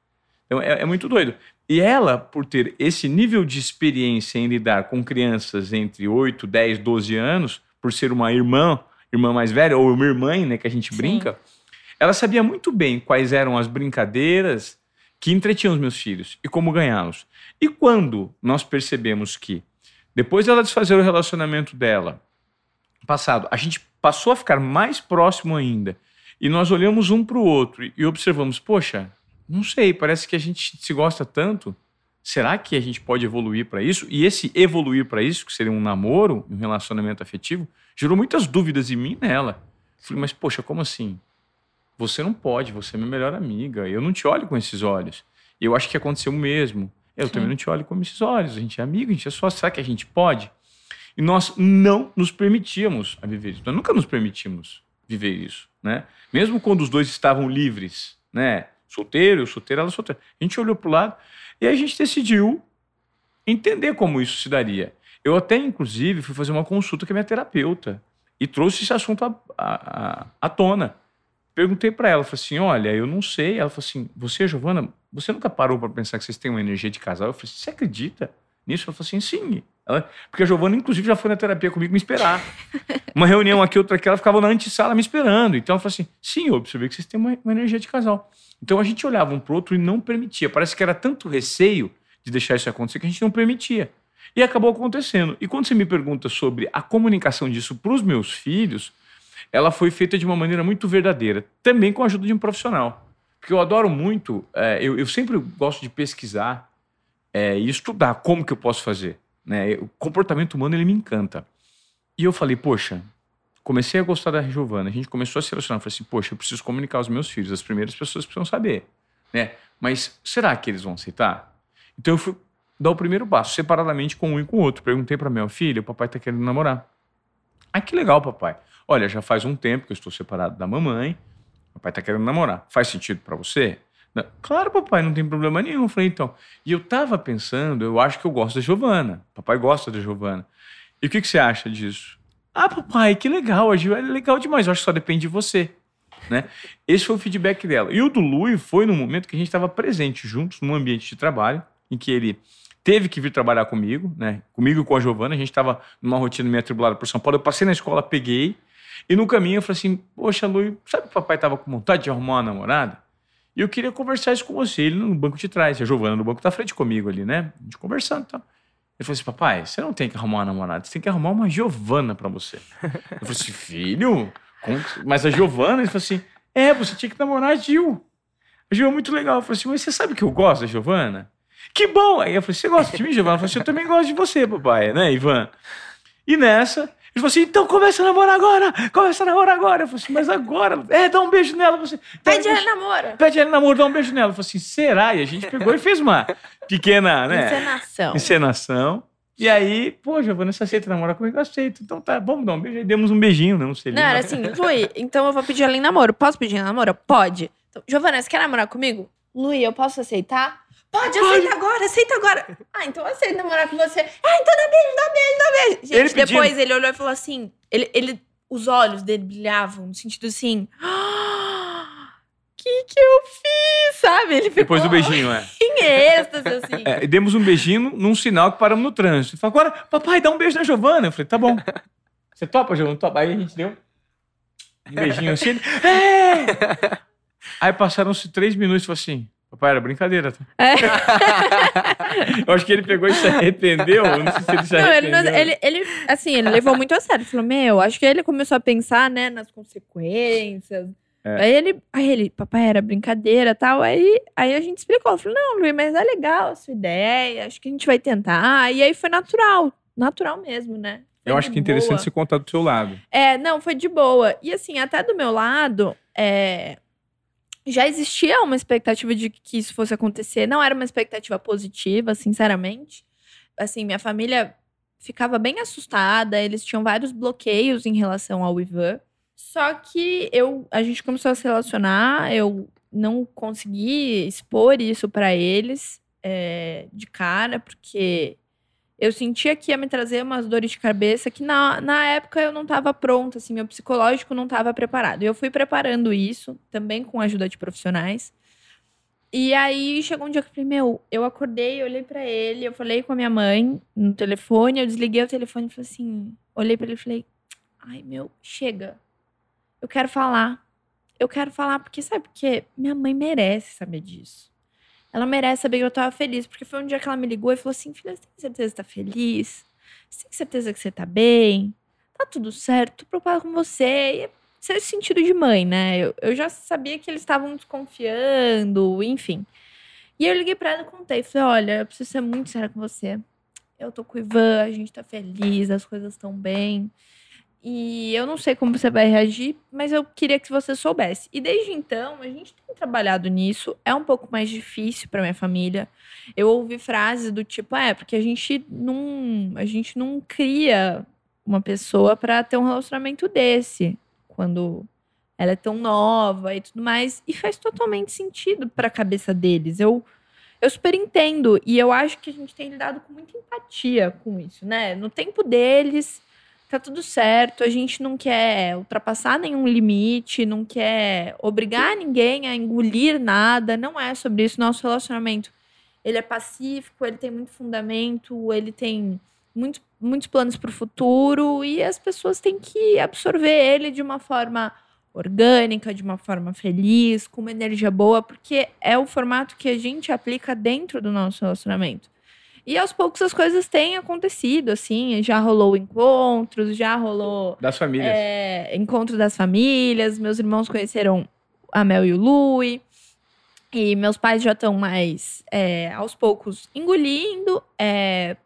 S1: Então, é, é muito doido. E ela, por ter esse nível de experiência em lidar com crianças entre 8, 10, 12 anos, por ser uma irmã, irmã mais velha, ou uma irmã, né, que a gente
S2: Sim.
S1: brinca, ela sabia muito bem quais eram as brincadeiras que entretinham os meus filhos e como ganhá-los. E quando nós percebemos que, depois dela desfazer o relacionamento dela, passado, a gente passou a ficar mais próximo ainda, e nós olhamos um para o outro e observamos, poxa, não sei, parece que a gente se gosta tanto, será que a gente pode evoluir para isso? E esse evoluir para isso, que seria um namoro, um relacionamento afetivo, gerou muitas dúvidas em mim e nela. Falei, mas poxa, como assim? Você não pode, você é minha melhor amiga. Eu não te olho com esses olhos. Eu acho que aconteceu o mesmo. Eu Sim. também não te olho com esses olhos. A gente é amigo, a gente é só. Será que a gente pode? E nós não nos permitíamos a viver isso. Nós nunca nos permitimos viver isso, né? Mesmo quando os dois estavam livres, né? Solteiro, eu solteiro, ela solteira. A gente olhou para o lado e a gente decidiu entender como isso se daria. Eu até, inclusive, fui fazer uma consulta com a minha terapeuta e trouxe esse assunto à, à, à tona. Perguntei para ela, falei assim, olha, eu não sei. Ela falou assim, você, Giovana, você nunca parou para pensar que vocês têm uma energia de casal? Eu falei, você acredita nisso? Ela falou assim, sim. Ela, porque a Giovana, inclusive, já foi na terapia comigo me esperar. Uma reunião aqui, outra aqui, ela ficava na antessala me esperando. Então ela falou assim, sim, eu observei que vocês têm uma, uma energia de casal. Então a gente olhava um pro outro e não permitia. Parece que era tanto receio de deixar isso acontecer que a gente não permitia. E acabou acontecendo. E quando você me pergunta sobre a comunicação disso para os meus filhos, ela foi feita de uma maneira muito verdadeira, também com a ajuda de um profissional. Porque eu adoro muito, é, eu, eu, sempre gosto de pesquisar é, e estudar como que eu posso fazer. Né? O comportamento humano ele me encanta. E eu falei, poxa, comecei a gostar da Giovana, a gente começou a se relacionar, falei assim, poxa, eu preciso comunicar aos meus filhos, as primeiras pessoas precisam saber, né? Mas será que eles vão aceitar? Então eu fui dar o primeiro passo, separadamente com um e com o outro. Perguntei para minha filha, o papai tá querendo namorar. Ah, que legal, papai. Olha, já faz um tempo que eu estou separado da mamãe, o papai tá querendo namorar. Faz sentido para você? Não. Claro, papai, não tem problema nenhum. Eu falei, então. E eu tava pensando, eu acho que eu gosto da Giovana. Papai gosta da Giovana. E o que, que você acha disso? Ah, papai, que legal, a Gil é legal demais, eu acho que só depende de você. Né? Esse foi o feedback dela. E o do Lui foi no momento que a gente estava presente juntos num ambiente de trabalho, em que ele teve que vir trabalhar comigo, né? Comigo e com a Giovana. A gente estava numa rotina meio atribulada por São Paulo. Eu passei na escola, peguei. E no caminho eu falei assim: Poxa, Lui, sabe que o papai estava com vontade de arrumar uma namorada? E eu queria conversar isso com você. Ele no banco de trás, a Giovana no banco da frente comigo ali, né? A gente conversando e tal. Ele falou assim: Papai, você não tem que arrumar uma namorada, você tem que arrumar uma Giovana para você. Eu falei assim: Filho? Mas a Giovana? Ele falou assim: É, você tinha que namorar a Gil. A Gil é muito legal. Eu falei assim: Mas você sabe que eu gosto da Giovana? Que bom! Aí eu falei: Você gosta de mim, Giovana? Eu falei assim: Eu também gosto de você, papai, né, Ivan? E nessa, ele falou assim: então começa a namorar agora! Começa a namorar agora! Eu falei assim: mas agora? É, dá um beijo nela. Você,
S2: pede ela namoro.
S1: Pede ela namoro, dá um beijo nela. Eu falei assim: será? E a gente pegou e fez uma pequena, né?
S2: Encenação.
S1: Encenação. E aí, pô, Giovana, você aceita namorar comigo? Eu aceito. Então tá, vamos dar um beijo. Aí demos um beijinho, né? Um
S2: selinho. Não, era assim, Lui, então eu vou pedir ela em namoro. Posso pedir em namoro? Pode. Então, Giovana, você quer namorar comigo? Lui, eu posso aceitar? Pode, aceita agora, aceita agora. Ah, então aceita namorar com você. Ah, então dá beijo, dá beijo, dá beijo. Gente, ele depois pedindo. ele olhou e falou assim: ele, ele, os olhos dele brilhavam, no sentido assim. Ah, que que eu fiz, sabe? Ele ficou
S1: Depois do beijinho, é.
S2: Em êxtase, assim.
S1: É, demos um beijinho num sinal que paramos no trânsito. Ele falou, agora, papai, dá um beijo na Giovana. Eu falei, tá bom. Você topa, Giovana? Topa. Aí a gente deu um beijinho assim. Ele, é! Aí passaram-se três minutos e falou assim, Papai, era brincadeira, tá? É. eu acho que ele pegou e se arrependeu. Não sei se ele se arrependeu.
S2: Não, ele, ele, ele, assim, ele levou muito a sério. Ele falou, meu, acho que ele começou a pensar, né, nas consequências. É. Aí ele, aí ele, papai, era brincadeira tal. Aí, aí a gente explicou. Falou, não, Luiz, mas é legal a sua ideia. Acho que a gente vai tentar. E aí foi natural. Natural mesmo, né?
S1: Foi eu acho que é interessante você contar do seu lado.
S2: É, não, foi de boa. E assim, até do meu lado, é, já existia uma expectativa de que isso fosse acontecer. Não era uma expectativa positiva, sinceramente. Assim, minha família ficava bem assustada, eles tinham vários bloqueios em relação ao Ivan. Só que eu, a gente começou a se relacionar, eu não consegui expor isso para eles é, de cara, porque eu sentia que ia me trazer umas dores de cabeça que na, na época eu não estava pronta, assim, meu psicológico não estava preparado. Eu fui preparando isso, também com a ajuda de profissionais. E aí chegou um dia que eu falei, meu, eu acordei, olhei para ele, eu falei com a minha mãe no telefone, eu desliguei o telefone e falei assim, olhei para ele e falei, ai meu, chega. Eu quero falar. Eu quero falar porque sabe porque minha mãe merece saber disso ela merece saber que eu tava feliz. Porque foi um dia que ela me ligou e falou assim: filha, você tem certeza que tá feliz? Você tem certeza que você tá bem? Tá tudo certo, tô preocupada com você. E é esse sentido de mãe, né? Eu, eu já sabia que eles estavam desconfiando, enfim. E eu liguei pra ela e contei. Falei, olha, eu preciso ser muito séria com você. Eu tô com o Ivan, a gente tá feliz, as coisas estão bem. E eu não sei como você vai reagir, mas eu queria que você soubesse. E desde então, a gente tem trabalhado nisso. É um pouco mais difícil para minha família. Eu ouvi frases do tipo, é, porque a gente não, a gente não cria uma pessoa para ter um relacionamento desse, quando ela é tão nova e tudo mais, e faz totalmente sentido para a cabeça deles. Eu eu super entendo e eu acho que a gente tem lidado com muita empatia com isso, né? No tempo deles, tá tudo certo, a gente não quer ultrapassar nenhum limite, não quer obrigar ninguém a engolir nada, não é sobre isso nosso relacionamento. Ele é pacífico, ele tem muito fundamento, ele tem muito, muitos planos para o futuro e as pessoas têm que absorver ele de uma forma orgânica, de uma forma feliz, com uma energia boa, porque é o formato que a gente aplica dentro do nosso relacionamento. E aos poucos as coisas têm acontecido, assim, já rolou encontros, já rolou.
S1: Das famílias.
S2: É, encontro das famílias. Meus irmãos conheceram a Mel e o Lui. E meus pais já estão mais, é, aos poucos, engolindo. É,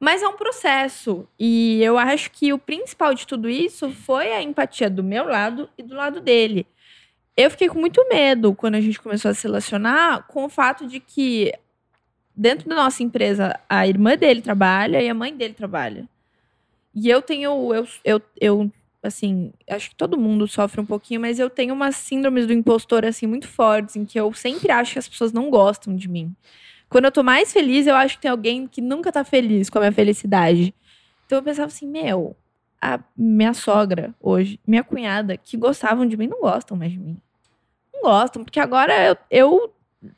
S2: mas é um processo. E eu acho que o principal de tudo isso foi a empatia do meu lado e do lado dele. Eu fiquei com muito medo quando a gente começou a se relacionar com o fato de que dentro da nossa empresa, a irmã dele trabalha e a mãe dele trabalha. E eu tenho, eu, eu, eu, assim, acho que todo mundo sofre um pouquinho, mas eu tenho umas síndromes do impostor, assim, muito fortes, em que eu sempre acho que as pessoas não gostam de mim. Quando eu tô mais feliz, eu acho que tem alguém que nunca tá feliz com a minha felicidade. Então eu pensava assim, meu, a minha sogra hoje, minha cunhada, que gostavam de mim, não gostam mais de mim. Não gostam, porque agora eu, eu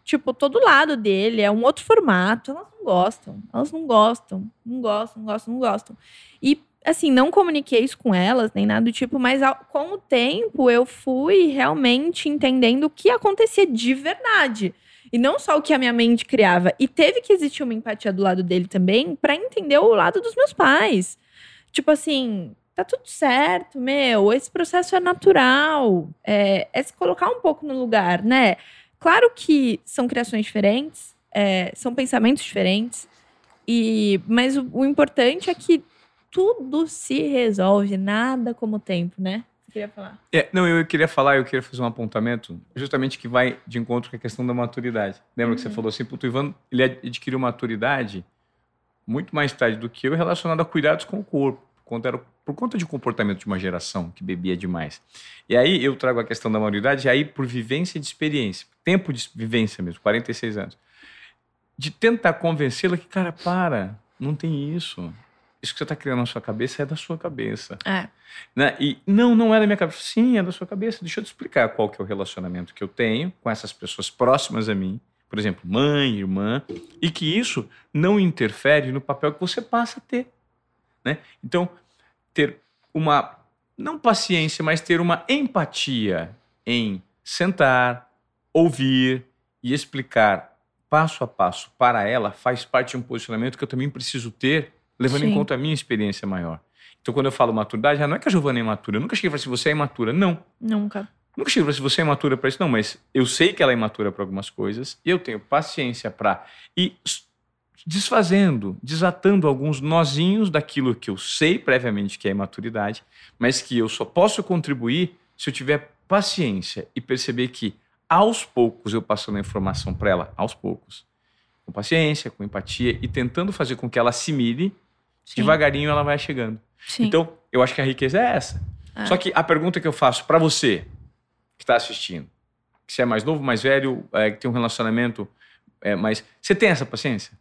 S2: tipo, todo lado dele, é um outro formato. Elas não gostam. Elas não gostam. Não gostam, não gostam, não gostam. E, assim, não comuniquei isso com elas, nem nada do tipo, mas ao, com o tempo eu fui realmente entendendo o que acontecia de verdade. E não só o que a minha mente criava. E teve que existir uma empatia do lado dele também para entender o lado dos meus pais. Tipo assim, tá tudo certo, meu, esse processo é natural. É, é se colocar um pouco no lugar, né? Claro que são criações diferentes, é, são pensamentos diferentes, e mas o, o, importante é que tudo se resolve, nada como o tempo, né? Você queria falar?
S1: É, não, eu queria falar, eu queria fazer um apontamento, justamente que vai de encontro com a questão da maturidade. Lembra uhum. que você uhum. falou assim, o Ivan, ele adquiriu maturidade muito mais tarde do que eu relacionado a cuidados com o corpo era por conta de comportamento de uma geração que bebia demais. E aí eu trago a questão da maioridade, aí por vivência de experiência, tempo de vivência mesmo, 46 anos, de tentar convencê-la que, cara, para, não tem isso. Isso que você está criando na sua cabeça é da sua cabeça.
S2: É.
S1: Né? E não, não é da minha cabeça. Sim, é da sua cabeça. Deixa eu te explicar qual que é o relacionamento que eu tenho com essas pessoas próximas a mim, por exemplo, mãe, irmã, e que isso não interfere no papel que você passa a ter. Né? Então, ter uma, não paciência, mas ter uma empatia em sentar, ouvir e explicar passo a passo para ela faz parte de um posicionamento que eu também preciso ter, levando Sim. em conta a minha experiência maior. Então, quando eu falo maturidade, já não é que a Giovana é imatura. Eu nunca cheguei e falei assim, você é imatura. Não.
S2: Nunca.
S1: Nunca cheguei e falei assim, você é imatura para isso. Não, mas eu sei que ela é imatura para algumas coisas e eu tenho paciência para ir desfazendo, desatando alguns nozinhos daquilo que eu sei previamente que é imaturidade, mas que eu só posso contribuir se eu tiver paciência e perceber que aos poucos eu passando a informação para ela, aos poucos, com paciência, com empatia e tentando fazer com que ela assimile, Sim. devagarinho ela vai chegando. Sim. Então, eu acho que a riqueza é essa. É. Só que a pergunta que eu faço para você que está assistindo, que você é mais novo, mais velho, é, que tem um relacionamento, é, mas você tem essa paciência?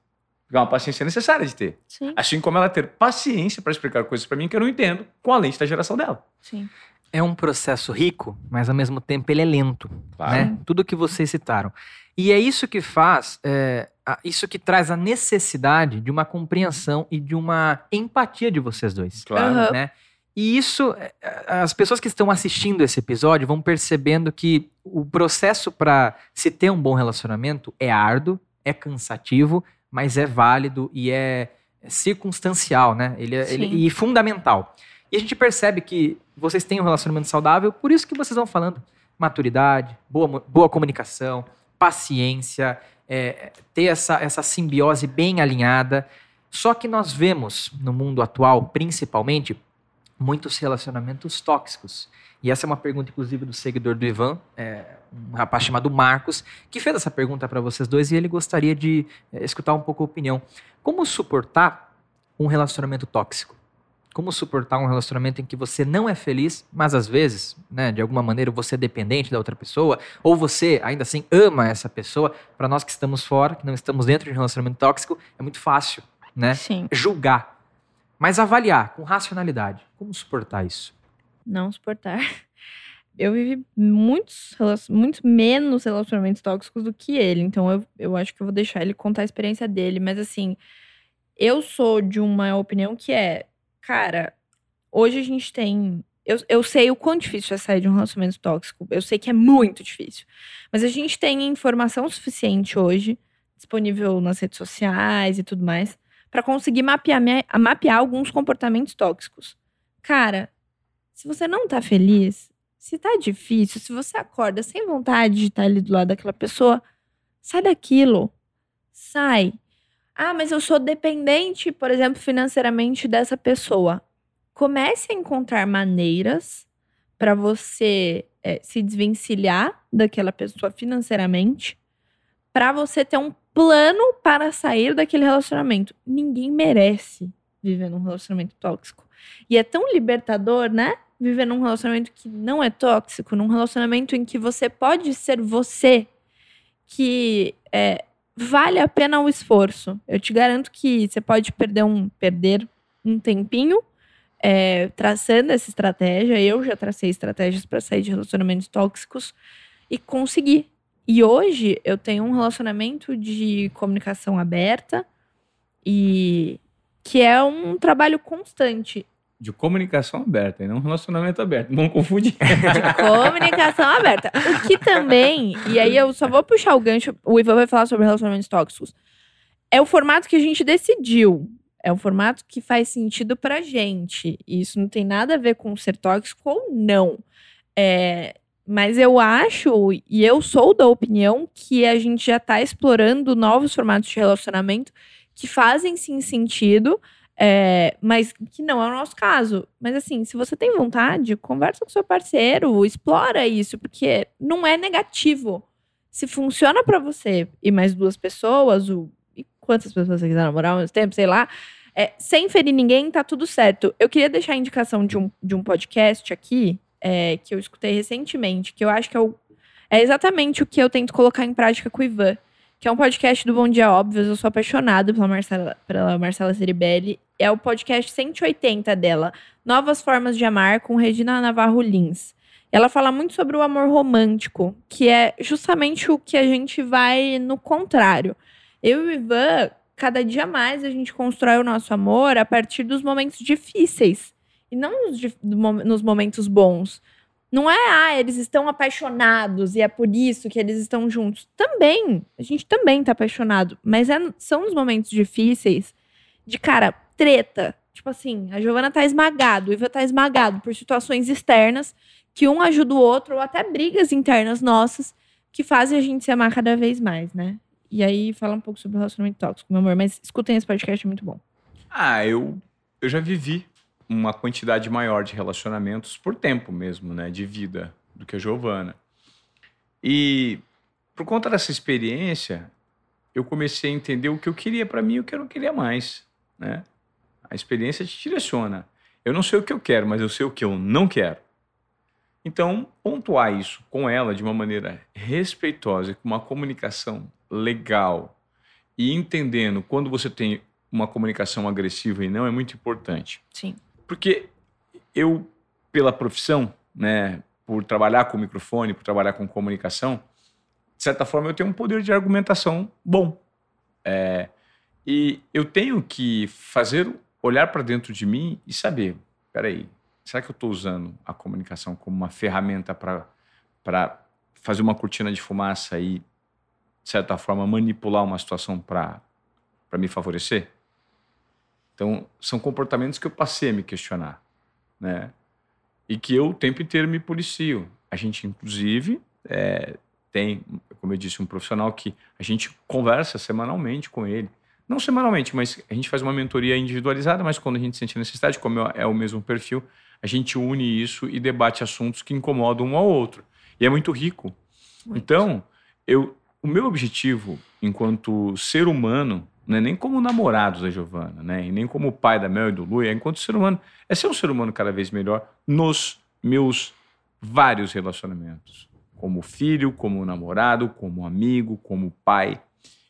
S1: É uma paciência necessária de ter.
S2: Sim.
S1: Assim como ela ter paciência para explicar coisas para mim que eu não entendo com a lente da geração dela.
S2: Sim.
S3: É um processo rico, mas ao mesmo tempo ele é lento. Claro. Né? Tudo que vocês citaram. E é isso que faz, é, isso que traz a necessidade de uma compreensão e de uma empatia de vocês dois.
S1: Claro. Uhum.
S3: Né? E isso, é, as pessoas que estão assistindo esse episódio vão percebendo que o processo para se ter um bom relacionamento é árduo, é cansativo, mas é válido e é circunstancial, né? Ele, é, ele, e fundamental. E a gente percebe que vocês têm um relacionamento saudável, por isso que vocês vão falando maturidade, boa, boa comunicação, paciência, é, ter essa, essa simbiose bem alinhada. Só que nós vemos no mundo atual, principalmente, muitos relacionamentos tóxicos. E essa é uma pergunta, inclusive, do seguidor do Ivan, é, um rapaz chamado Marcos, que fez essa pergunta para vocês dois e ele gostaria de é, escutar um pouco a opinião. Como suportar um relacionamento tóxico? Como suportar um relacionamento em que você não é feliz, mas às vezes, né, de alguma maneira, você é dependente da outra pessoa, ou você ainda assim ama essa pessoa? Para nós que estamos fora, que não estamos dentro de um relacionamento tóxico, é muito fácil, né?
S2: Sim.
S3: Julgar. Mas avaliar com racionalidade. Como suportar isso?
S2: Não suportar. Eu vivi muitos, muito menos relacionamentos tóxicos do que ele. Então eu, eu acho que eu vou deixar ele contar a experiência dele. Mas assim, eu sou de uma opinião que é, cara, hoje a gente tem. Eu, eu sei o quão difícil é sair de um relacionamento tóxico. Eu sei que é muito difícil. Mas a gente tem informação suficiente hoje, disponível nas redes sociais e tudo mais, para conseguir mapear, mapear alguns comportamentos tóxicos. Cara, se você não tá feliz, se tá difícil, se você acorda sem vontade de estar ali do lado daquela pessoa, sai daquilo. Sai. Ah, mas eu sou dependente, por exemplo, financeiramente dessa pessoa. Comece a encontrar maneiras para você é, se desvencilhar daquela pessoa financeiramente, para você ter um plano para sair daquele relacionamento. Ninguém merece viver num relacionamento tóxico. E é tão libertador, né? Viver num relacionamento que não é tóxico, num relacionamento em que você pode ser você, que é, vale a pena o esforço. Eu te garanto que você pode perder um, perder um tempinho é, traçando essa estratégia. Eu já tracei estratégias para sair de relacionamentos tóxicos e conseguir. E hoje eu tenho um relacionamento de comunicação aberta e que é um trabalho constante
S1: de comunicação aberta e não relacionamento aberto. Não confundir.
S2: De comunicação aberta. O que também, e aí eu só vou puxar o gancho, o Ivan vai falar sobre relacionamentos tóxicos. É o formato que a gente decidiu. É um formato que faz sentido pra gente. E isso não tem nada a ver com ser tóxico ou não. É, mas eu acho, e eu sou da opinião, que a gente já tá explorando novos formatos de relacionamento que fazem sim sentido é, mas que não é o nosso caso. Mas assim, se você tem vontade, conversa com seu parceiro, explora isso, porque não é negativo. Se funciona para você e mais duas pessoas, o, e quantas pessoas você quiser namorar ao mesmo tempo, sei lá, é, sem ferir ninguém, tá tudo certo. Eu queria deixar a indicação de um, de um podcast aqui, é, que eu escutei recentemente, que eu acho que é, o, é exatamente o que eu tento colocar em prática com o Ivan que é um podcast do Bom Dia Óbvios. Eu sou apaixonada pela Marcela, pela Marcela Ceribelli. É o podcast 180 dela, Novas Formas de Amar, com Regina Navarro Lins. Ela fala muito sobre o amor romântico, que é justamente o que a gente vai no contrário. Eu e o Ivan, cada dia mais a gente constrói o nosso amor a partir dos momentos difíceis. E não nos, nos momentos bons. Não é, ah, eles estão apaixonados e é por isso que eles estão juntos. Também, a gente também tá apaixonado. Mas é, são os momentos difíceis de, cara, treta. Tipo assim, a Giovana tá esmagado, o Iva tá esmagado por situações externas que um ajuda o outro, ou até brigas internas nossas, que fazem a gente se amar cada vez mais, né? E aí, fala um pouco sobre o relacionamento tóxico, meu amor. Mas escutem esse podcast, é muito bom.
S1: Ah, eu, eu já vivi uma quantidade maior de relacionamentos por tempo mesmo, né, de vida, do que a Giovana. E por conta dessa experiência, eu comecei a entender o que eu queria para mim e o que eu não queria mais, né? A experiência te direciona. Eu não sei o que eu quero, mas eu sei o que eu não quero. Então, pontuar isso com ela de uma maneira respeitosa, com uma comunicação legal e entendendo quando você tem uma comunicação agressiva e não é muito importante.
S2: Sim.
S1: Porque eu, pela profissão, né, por trabalhar com microfone, por trabalhar com comunicação, de certa forma eu tenho um poder de argumentação bom. É, e eu tenho que fazer, olhar para dentro de mim e saber, peraí, será que eu estou usando a comunicação como uma ferramenta para fazer uma cortina de fumaça e, de certa forma, manipular uma situação para me favorecer? Então, são comportamentos que eu passei a me questionar, né? E que eu o tempo inteiro me policio. A gente, inclusive, é, tem, como eu disse, um profissional que a gente conversa semanalmente com ele. Não semanalmente, mas a gente faz uma mentoria individualizada, mas quando a gente sente necessidade, como é o mesmo perfil, a gente une isso e debate assuntos que incomodam um ao outro. E é muito rico. Muito. Então, eu, o meu objetivo enquanto ser humano, não é nem como namorado da Giovana, né? E nem como pai da Mel e do Lui, é enquanto ser humano, é ser um ser humano cada vez melhor nos meus vários relacionamentos. Como filho, como namorado, como amigo, como pai.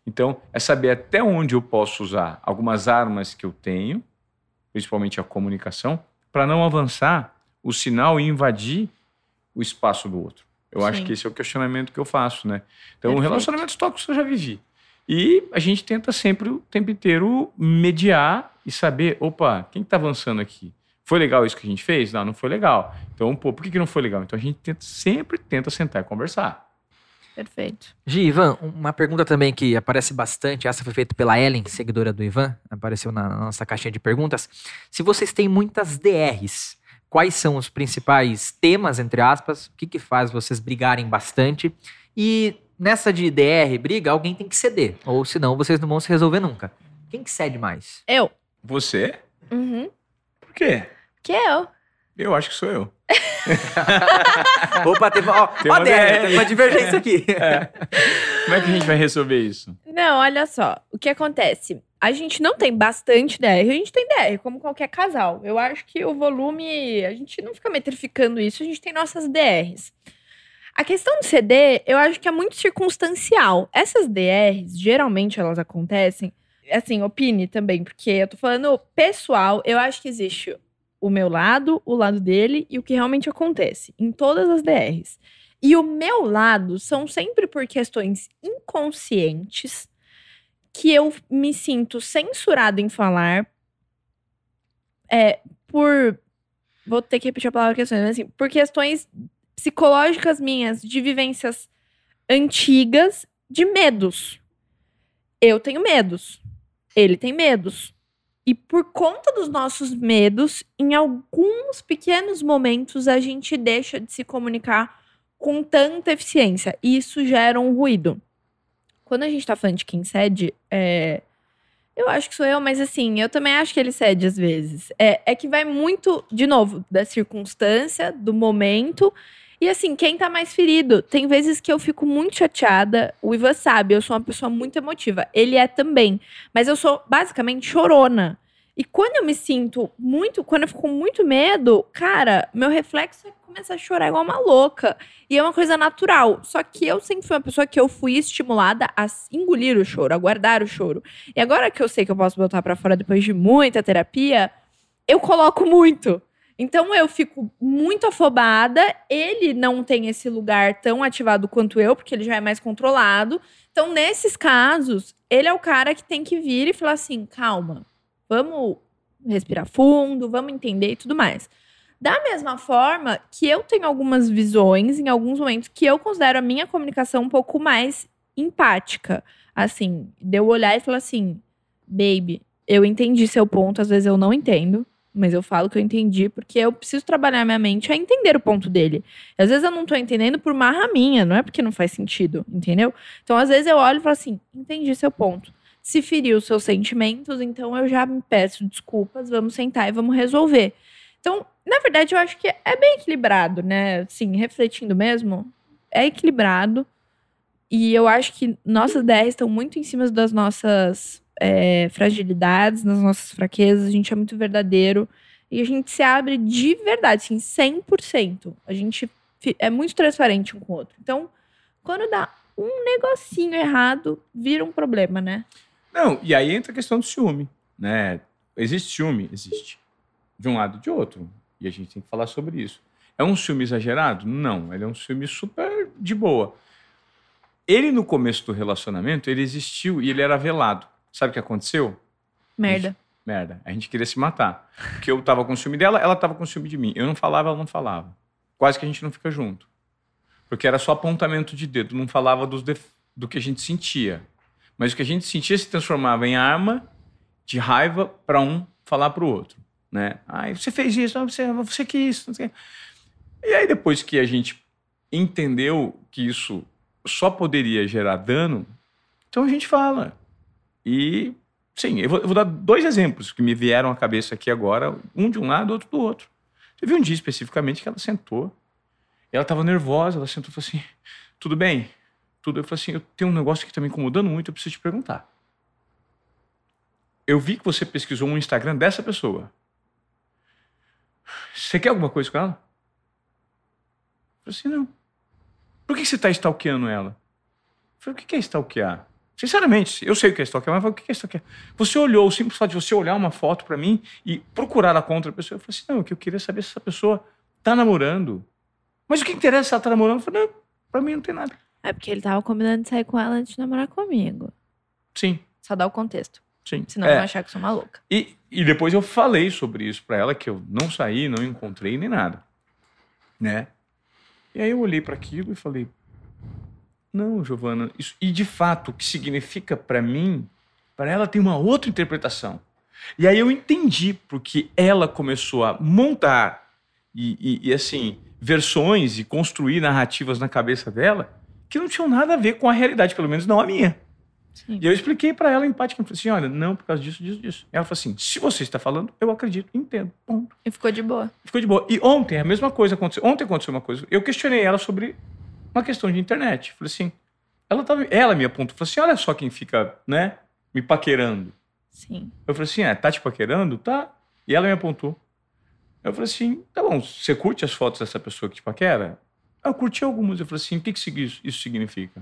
S1: Então, é saber até onde eu posso usar algumas armas que eu tenho, principalmente a comunicação, para não avançar o sinal e invadir o espaço do outro. Eu Sim. acho que esse é o questionamento que eu faço, né? Então, Perfeito. relacionamentos tóxicos eu já vivi. E a gente tenta sempre o tempo inteiro mediar e saber, opa, quem está avançando aqui? Foi legal isso que a gente fez? Não, não foi legal. Então, pô, por que, que não foi legal? Então a gente tenta, sempre tenta sentar e conversar.
S2: Perfeito.
S3: Gi, Ivan, uma pergunta também que aparece bastante, essa foi feita pela Ellen, seguidora do Ivan, apareceu na nossa caixinha de perguntas. Se vocês têm muitas DRs, quais são os principais temas, entre aspas, o que, que faz vocês brigarem bastante? E nessa de DR, briga, alguém tem que ceder, ou senão vocês não vão se resolver nunca. Quem que cede mais?
S2: Eu.
S1: Você?
S2: Uhum.
S1: Por quê?
S2: Que eu.
S1: Eu acho que sou eu.
S3: Opa, tem, ó, tem, uma, ó, tem uma divergência aqui.
S1: É. Como é que a gente vai resolver isso?
S2: Não, olha só. O que acontece? A gente não tem bastante DR, a gente tem DR, como qualquer casal. Eu acho que o volume, a gente não fica metrificando isso, a gente tem nossas DRs. A questão do CD, eu acho que é muito circunstancial. Essas DRs, geralmente elas acontecem, assim, opine também, porque eu tô falando pessoal, eu acho que existe o meu lado, o lado dele e o que realmente acontece em todas as DRs. E o meu lado são sempre por questões inconscientes que eu me sinto censurado em falar é, por vou ter que repetir a palavra questões, mas assim, por questões psicológicas minhas de vivências antigas de medos. Eu tenho medos. Ele tem medos. E por conta dos nossos medos, em alguns pequenos momentos a gente deixa de se comunicar com tanta eficiência. E isso gera um ruído. Quando a gente tá falando de quem cede, é... eu acho que sou eu, mas assim, eu também acho que ele cede às vezes. É, é que vai muito, de novo, da circunstância, do momento. E assim, quem tá mais ferido? Tem vezes que eu fico muito chateada. O Ivan sabe, eu sou uma pessoa muito emotiva. Ele é também. Mas eu sou basicamente chorona. E quando eu me sinto muito, quando eu fico com muito medo, cara, meu reflexo é começar a chorar igual uma louca. E é uma coisa natural. Só que eu sempre fui uma pessoa que eu fui estimulada a engolir o choro, a guardar o choro. E agora que eu sei que eu posso botar para fora depois de muita terapia, eu coloco muito. Então eu fico muito afobada. Ele não tem esse lugar tão ativado quanto eu, porque ele já é mais controlado. Então, nesses casos, ele é o cara que tem que vir e falar assim: calma, vamos respirar fundo, vamos entender e tudo mais. Da mesma forma que eu tenho algumas visões, em alguns momentos, que eu considero a minha comunicação um pouco mais empática. Assim, de olhar e falar assim: baby, eu entendi seu ponto, às vezes eu não entendo mas eu falo que eu entendi porque eu preciso trabalhar minha mente a entender o ponto dele. Às vezes eu não tô entendendo por marra minha, não é porque não faz sentido, entendeu? Então, às vezes eu olho e falo assim: entendi seu ponto. Se feriu seus sentimentos, então eu já me peço desculpas, vamos sentar e vamos resolver. Então, na verdade, eu acho que é bem equilibrado, né? Sim, refletindo mesmo, é equilibrado. E eu acho que nossas ideias estão muito em cima das nossas é, fragilidades, nas nossas fraquezas, a gente é muito verdadeiro e a gente se abre de verdade, assim, 100%. A gente é muito transparente um com o outro. Então, quando dá um negocinho errado, vira um problema, né?
S1: Não, e aí entra a questão do ciúme, né? Existe ciúme? Existe. De um lado e de outro. E a gente tem que falar sobre isso. É um ciúme exagerado? Não, ele é um ciúme super de boa. Ele, no começo do relacionamento, ele existiu e ele era velado. Sabe o que aconteceu?
S2: Merda.
S1: Gente, merda. A gente queria se matar. Porque eu tava com ciúme dela, ela tava com ciúme de mim. Eu não falava, ela não falava. Quase que a gente não fica junto. Porque era só apontamento de dedo, não falava dos do que a gente sentia. Mas o que a gente sentia se transformava em arma de raiva para um falar para o outro. Né? Ai, você fez isso, você, você. Não sei. E aí, depois que a gente entendeu que isso só poderia gerar dano, então a gente fala. E, sim, eu vou, eu vou dar dois exemplos que me vieram à cabeça aqui agora, um de um lado, outro do outro. Teve um dia especificamente que ela sentou, ela estava nervosa, ela sentou e falou assim: tudo bem? Tudo. Eu falei assim: eu tenho um negócio que está me incomodando muito, eu preciso te perguntar. Eu vi que você pesquisou um Instagram dessa pessoa. Você quer alguma coisa com ela? Eu falei assim: não. Por que você está stalkeando ela? Eu falei: o que é stalkear? Sinceramente, eu sei o que é stalkear, mas o que é stalkear? Você olhou, o simples fato de você olhar uma foto para mim e procurar a contra a pessoa, eu falei assim: não, o que eu queria saber é se essa pessoa tá namorando. Mas o que interessa se ela tá namorando? Eu falei: não, pra mim não tem nada.
S2: É porque ele tava combinando de sair com ela antes de namorar comigo.
S1: Sim,
S2: Só dá o contexto.
S1: sim.
S2: Senão
S1: É.
S2: vão achar que eu sou maluca.
S1: E, e depois eu falei sobre isso pra ela, que eu não saí, não encontrei nem nada. Né? E aí eu olhei para aquilo e falei: Não, Giovana, isso. E de fato, o que significa para mim, para ela tem uma outra interpretação. E aí eu entendi porque ela começou a montar e, e- e, assim, versões e construir narrativas na cabeça dela que não tinham nada a ver com a realidade, pelo menos não a minha.
S2: Sim.
S1: E eu expliquei pra ela empaticamente, falei assim, olha, não, por causa disso, disso, disso. Ela falou assim, se você está falando, eu acredito, entendo, ponto.
S2: E ficou de boa.
S1: Ficou de boa. E ontem, a mesma coisa aconteceu. Ontem aconteceu uma coisa, eu questionei ela sobre uma questão de internet. Falei assim, ela, tava, ela me apontou, falou assim, olha só quem fica, né, me paquerando.
S2: Sim.
S1: Eu falei assim, é, tá te paquerando? Tá. E ela me apontou. Eu falei assim, tá bom, você curte as fotos dessa pessoa que te paquera? Eu curti algumas. Eu falei assim, o que, que isso isso significa?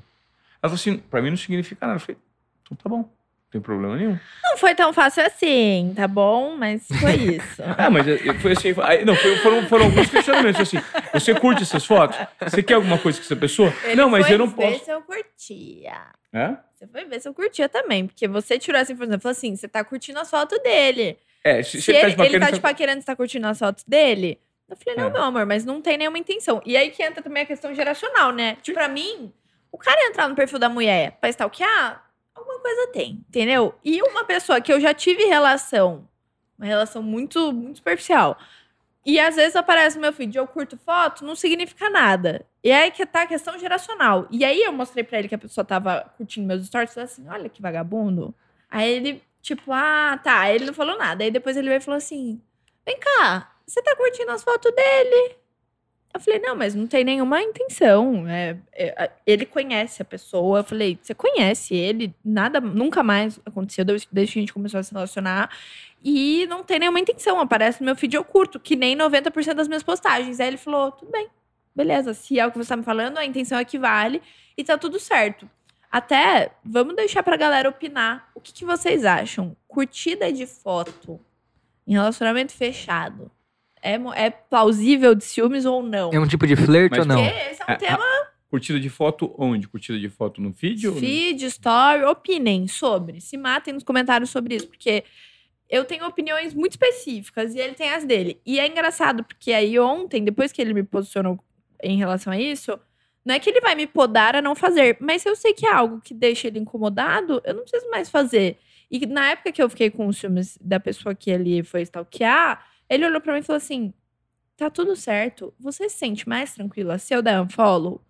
S1: Ela falou assim, pra mim não significa nada. Eu falei, então tá bom, tem problema nenhum.
S2: Não foi tão fácil assim, tá bom? Mas foi isso.
S1: Ah, mas eu- foi assim, não, foi- foram, foram alguns questionamentos assim. Você curte essas fotos? Você quer alguma coisa com essa pessoa? não, mas eu não
S2: ver
S1: posso.
S2: se eu curtia.
S1: Hã?
S2: Você foi ver se eu curtia também. Porque você tirou essa informação e falou assim: você tá curtindo as fotos dele.
S1: É, se,
S2: Se, ele,
S1: tá
S2: ele
S1: paquerando,
S2: tá
S1: você-
S2: te paquerando, você tá curtindo as fotos dele? Eu falei, não,
S1: É.
S2: meu amor, mas não tem nenhuma intenção. E aí que entra também a questão geracional, né? Tipo, pra mim, o cara entrar no perfil da mulher pra stalkear, alguma coisa tem, entendeu? E uma pessoa que eu já tive relação, uma relação muito, muito superficial, e às vezes aparece no meu feed, eu curto foto, não significa nada. E aí que tá a questão geracional. E aí eu mostrei pra ele que a pessoa tava curtindo meus stories, assim, olha que vagabundo. Aí ele, tipo, ah, tá. Ele não falou nada. Aí depois ele veio e falou assim, vem cá, você tá curtindo as fotos dele? Eu falei, não, mas não tem nenhuma intenção. É, é, a- ele conhece a pessoa. Eu falei, você conhece ele? Nada, nunca mais aconteceu desde que a gente começou a se relacionar. E não tem nenhuma intenção. Aparece no meu feed, eu curto, que nem 90% das minhas postagens. Aí ele falou, tudo bem, beleza. Se é o que você tá me falando, a intenção é que vale. E tá tudo certo. Até, vamos deixar pra galera opinar. O que, que vocês acham? Curtida de foto em relacionamento fechado. É, é plausível de ciúmes ou não?
S3: É um tipo de flerte ou não?
S2: Porque esse é um
S1: Ah,
S2: tema
S1: Curtida de foto onde? Curtida de foto no feed? ou no-
S2: feed, story, opinem sobre. Se matem nos comentários sobre isso, porque eu tenho opiniões muito específicas e ele tem as dele. E é engraçado, porque aí ontem, depois que ele me posicionou em relação a isso, não é que ele vai me podar a não fazer, mas se eu sei que é algo que deixa ele incomodado, eu não preciso mais fazer. E na época que eu fiquei com os ciúmes da pessoa que ele foi stalkear, ele olhou pra mim e falou assim: tá tudo certo. Você se sente mais tranquila se eu der unfollow?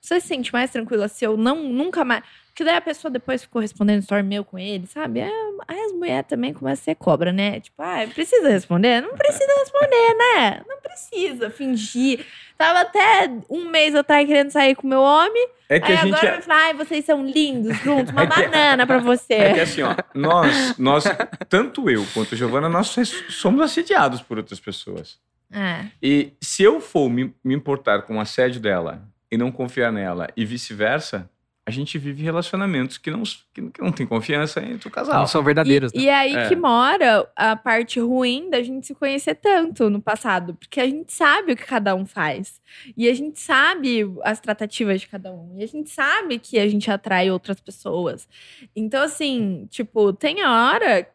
S2: Você se sente mais tranquila se eu não nunca mais. Porque daí a pessoa depois ficou respondendo story meu com ele, sabe? É, aí as mulheres também começam a ser cobra, né? Tipo, ah, precisa responder? Não precisa responder, né? Não precisa fingir. Tava até um mês atrás querendo sair com meu homem.
S1: É que
S2: aí
S1: a gente.
S2: agora
S1: é-
S2: falar, ai, vocês são lindos juntos, uma
S1: É que-
S2: banana pra você.
S1: É que assim, ó, nós, nós, tanto eu quanto a Giovana, nós somos assediados por outras pessoas.
S2: É.
S1: E se eu for me, me importar com o assédio dela e não confiar nela e vice-versa, a gente vive relacionamentos que não, que, que não tem confiança entre o casal.
S3: Não são verdadeiros.
S2: E,
S3: né?
S2: e é aí
S1: É.
S2: que mora a parte ruim da gente se conhecer tanto no passado. Porque a gente sabe o que cada um faz. E a gente sabe as tratativas de cada um. E a gente sabe que a gente atrai outras pessoas. Então, assim, tipo, tem a hora.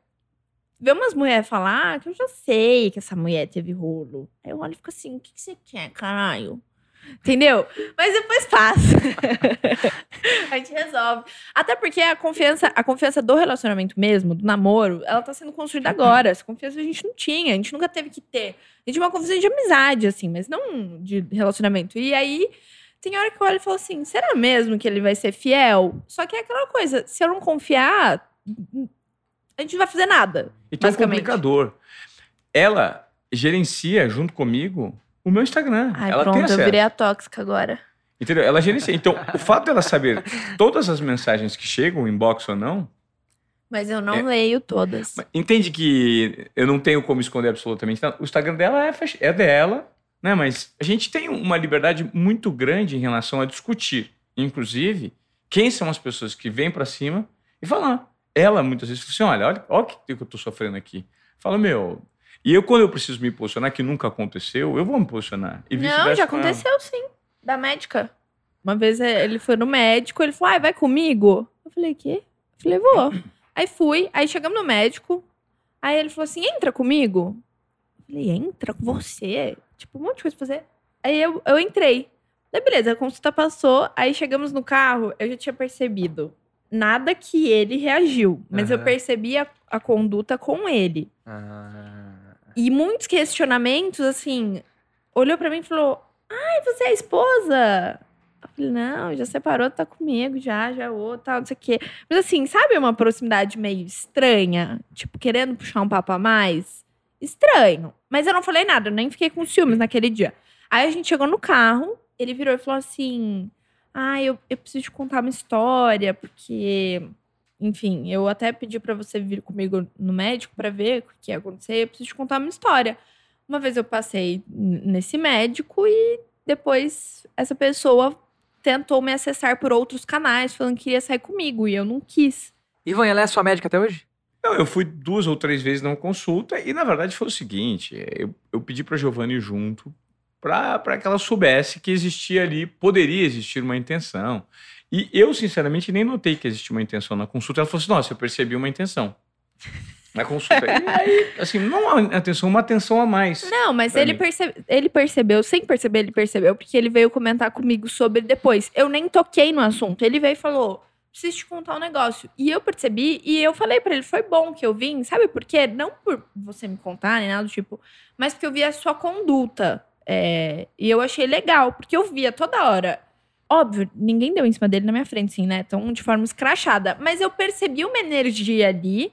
S2: Ver umas mulheres falar "Ah, que eu já sei que essa mulher teve rolo. Aí eu olho e fico assim: o que, que você quer, caralho? Entendeu? Mas depois passa. a gente resolve. Até porque a confiança, a confiança do relacionamento mesmo, do namoro, ela tá sendo construída agora. Essa confiança a gente não tinha, a gente nunca teve que ter. A gente tinha uma confiança de amizade, assim, mas não de relacionamento. E aí tem hora que eu olho e falo assim: será mesmo que ele vai ser fiel? Só que é aquela coisa, se eu não confiar, a gente não vai fazer nada.
S1: E tem um complicador. Ela gerencia junto comigo o meu Instagram.
S2: Ai,
S1: ela tem
S2: pronto, eu
S1: acesso.
S2: virei a tóxica agora.
S1: Entendeu? Ela gerencia. Então, o fato dela saber todas as mensagens que chegam, inbox ou não,
S2: Mas eu não
S1: É.
S2: leio todas.
S1: Entende que eu não tenho como esconder absolutamente nada. O Instagram dela é, é dela, né? Mas a gente tem uma liberdade muito grande em relação a discutir. Inclusive, quem são as pessoas que vêm pra cima e falar. Ela muitas vezes fala assim: olha, olha, olha o que que eu tô sofrendo aqui. Fala, meu. E eu, quando eu preciso me posicionar, que nunca aconteceu, eu vou me posicionar. E
S2: Não, já
S1: ela.
S2: aconteceu sim. Da médica. Uma vez é, ele foi no médico, ele falou: ai, vai comigo? Eu falei: quê? Eu falei: vou. Aí fui, aí chegamos no médico. Aí ele falou assim: entra comigo. Eu falei: entra com você? Tipo, um monte de coisa pra fazer. Aí eu, eu entrei. Daí, beleza, a consulta passou. Aí chegamos no carro, eu já tinha percebido. Nada que ele reagiu, mas eu
S3: Aham.
S2: percebi a, a conduta com ele.
S3: Ah.
S2: E muitos questionamentos, assim, olhou pra mim e falou: Ai, você é a esposa? Eu falei, não, já separou, tá comigo, já, já, ô, tal, não sei o quê. Mas assim, sabe uma proximidade meio estranha? Tipo, querendo puxar um papo a mais? Estranho. Mas eu não falei nada, eu nem fiquei com ciúmes naquele dia. Aí a gente chegou no carro, ele virou e falou assim: Ah, eu, eu preciso te contar uma história, porque enfim, eu até pedi pra você vir comigo no médico pra ver o que ia acontecer. Eu preciso te contar uma história. Uma vez eu passei nesse médico e depois essa pessoa tentou me acessar por outros canais, falando que queria sair comigo e eu não quis.
S3: Ivan, ela é sua médica até hoje?
S1: Não, eu fui duas ou três vezes numa consulta e, na verdade, foi o seguinte: eu, eu pedi para Giovanni junto para que ela soubesse que existia ali, poderia existir uma intenção. E eu, sinceramente, nem notei que existia uma intenção na consulta. Ela falou assim: nossa, eu percebi uma intenção. Na consulta. E aí, assim, não uma atenção, uma atenção a mais.
S2: Não, mas ele, perce... ele percebeu, sem perceber, ele percebeu, porque ele veio comentar comigo sobre depois. Eu nem toquei no assunto. Ele veio e falou: preciso te contar um negócio. E eu percebi, e eu falei pra ele: foi bom que eu vim, sabe por quê? Não por você me contar, nem nada do tipo, mas porque eu vi a sua conduta. É, E eu achei legal, porque eu via toda hora. Óbvio, ninguém deu em cima dele na minha frente, sim, né? Então, de forma escrachada. Mas eu percebi uma energia ali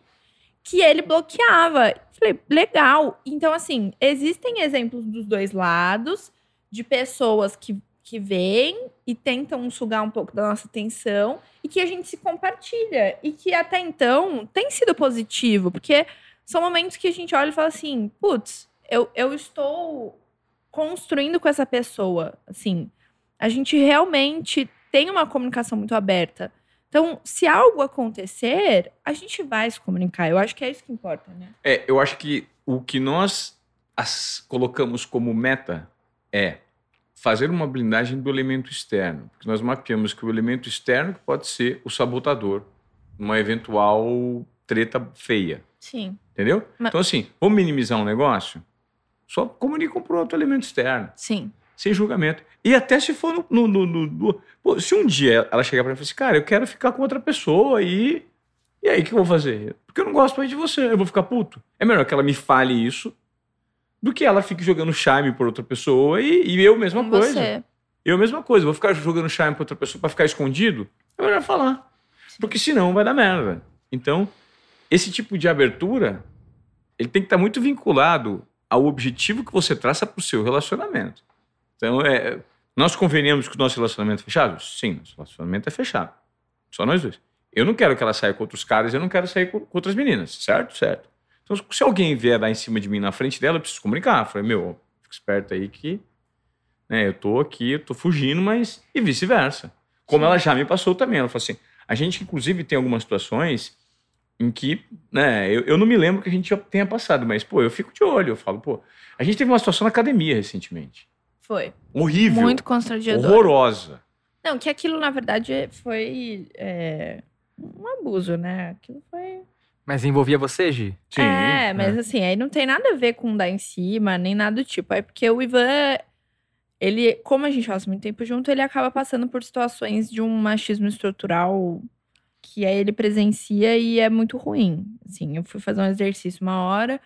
S2: que ele bloqueava. Falei, legal. Então, assim, existem exemplos dos dois lados, de pessoas que, que vêm e tentam sugar um pouco da nossa atenção e que a gente se compartilha. E que até então tem sido positivo, porque são momentos que a gente olha e fala assim: putz, eu, eu estou construindo com essa pessoa. Assim, a gente realmente tem uma comunicação muito aberta. Então, se algo acontecer, a gente vai se comunicar. Eu acho que é isso que importa, né?
S1: É, eu acho que o que nós as- colocamos como meta é fazer uma blindagem do elemento externo. Porque nós mapeamos que o elemento externo pode ser o sabotador, uma eventual treta feia.
S2: Sim.
S1: Entendeu?
S2: Mas-
S1: Então, assim, vamos minimizar um negócio? Só comunica para outro elemento externo,
S2: Sim.
S1: Sem julgamento. E até se for no. no- no- no- Pô, se um dia ela chegar para mim e falar assim, cara, eu quero ficar com outra pessoa e. E aí, o que eu vou fazer? Porque eu não gosto mais de você, eu vou ficar puto. É melhor que ela me fale isso do que ela fique jogando charme por outra pessoa e, e eu mesma
S2: Com
S1: coisa.
S2: você.
S1: Eu mesma coisa, vou ficar jogando charme pra outra pessoa pra ficar escondido? É melhor falar. Porque senão vai dar merda. Então, esse tipo de abertura, ele tem que estar muito vinculado ao objetivo que você traça pro seu relacionamento. Então, é, nós convenhamos que o nosso relacionamento é fechado? Sim, nosso relacionamento é fechado. Só nós dois. Eu não quero que ela saia com outros caras, eu não quero sair com, outras meninas, certo? Certo. Então, se alguém vier dar em cima de mim na frente dela, eu preciso comunicar. Eu falei, meu, fica esperto aí que né, eu tô aqui, eu tô fugindo, mas. E vice-versa. Como ela já me passou também. Ela falou assim: a gente, inclusive, tem algumas situações em que, né, eu, eu não me lembro que a gente já tenha passado, mas, pô, eu fico de olho. Eu falo, pô, a gente teve uma situação na academia recentemente.
S2: Foi.
S1: Horrível.
S2: Muito constrangedor.
S1: horrorosa.
S2: Não, que aquilo, na verdade, foi é, um abuso, né? Aquilo foi.
S3: Mas envolvia você, Gi?
S1: Sim.
S2: é, mas assim, aí não tem nada a ver com dar em cima, nem nada do tipo. É porque o Ivan, ele, como a gente passa muito tempo junto, ele acaba passando por situações de um machismo estrutural que aí ele presencia e é muito ruim. Assim, eu fui fazer um exercício uma hora,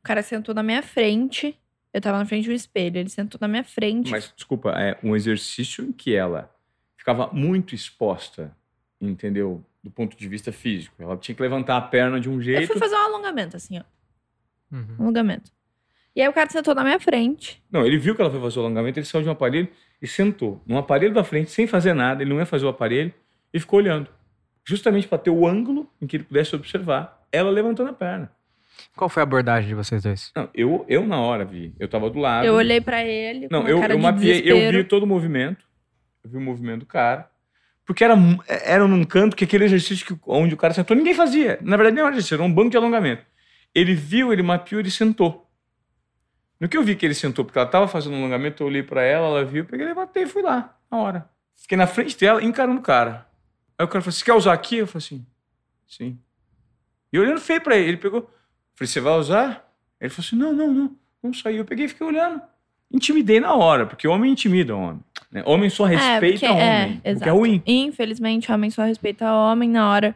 S2: o cara sentou na minha frente Eu tava na frente de um espelho, ele sentou na minha frente.
S1: Mas, desculpa, é um exercício em que ela ficava muito exposta, entendeu? Do ponto de vista físico. Ela tinha que levantar a perna de um
S2: Eu
S1: jeito.
S2: fui fazer um alongamento, assim, ó.
S3: Uhum.
S2: Alongamento. E aí o cara sentou na minha frente.
S1: Não, ele viu que ela foi fazer o alongamento, ele saiu de um aparelho e sentou num aparelho da frente, sem fazer nada, ele não ia fazer o aparelho, e ficou olhando. Justamente para ter o ângulo em que ele pudesse observar ela levantando a perna.
S3: Qual foi a abordagem de vocês dois?
S1: Não, eu, eu na hora vi. Eu tava do lado.
S2: Eu olhei pra ele com
S1: Não, eu,
S2: cara
S1: eu
S2: de
S1: mapeei, eu vi todo o movimento. Eu vi o movimento do cara. Porque era, mu- era num canto que aquele exercício que, onde o cara sentou, ninguém fazia. Na verdade, nem era exercício, era um banco de alongamento. Ele viu, ele mapeou, ele sentou. No que eu vi que ele sentou, porque ela tava fazendo um alongamento, eu olhei pra ela, ela viu, eu peguei, levantei e fui lá, na hora. Fiquei na frente dela, encarando o cara. Aí o cara falou: Você quer usar aqui? Eu falei assim: Sim. E olhando feio pra ele, ele pegou. Falei: Você vai usar? Ele falou assim: Não, não, não. Não saiu. Eu peguei e fiquei olhando. Intimidei na hora, porque homem intimida homem. né? Homem só respeita
S2: porque-
S1: homem.
S2: é,
S1: porque é
S2: exato.
S1: ruim.
S2: Infelizmente, homem só respeita homem. Na hora,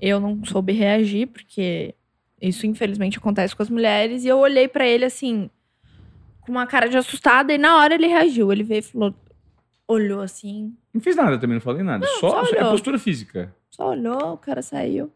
S2: eu não soube reagir, porque isso, infelizmente, acontece com as mulheres. E eu olhei pra ele assim, com uma cara de assustada, e na hora ele reagiu. Ele veio e falou, olhou assim,
S1: Não fiz nada também, não falei nada.
S2: Não,
S1: só
S2: só
S1: é postura física.
S2: só olhou, o cara saiu.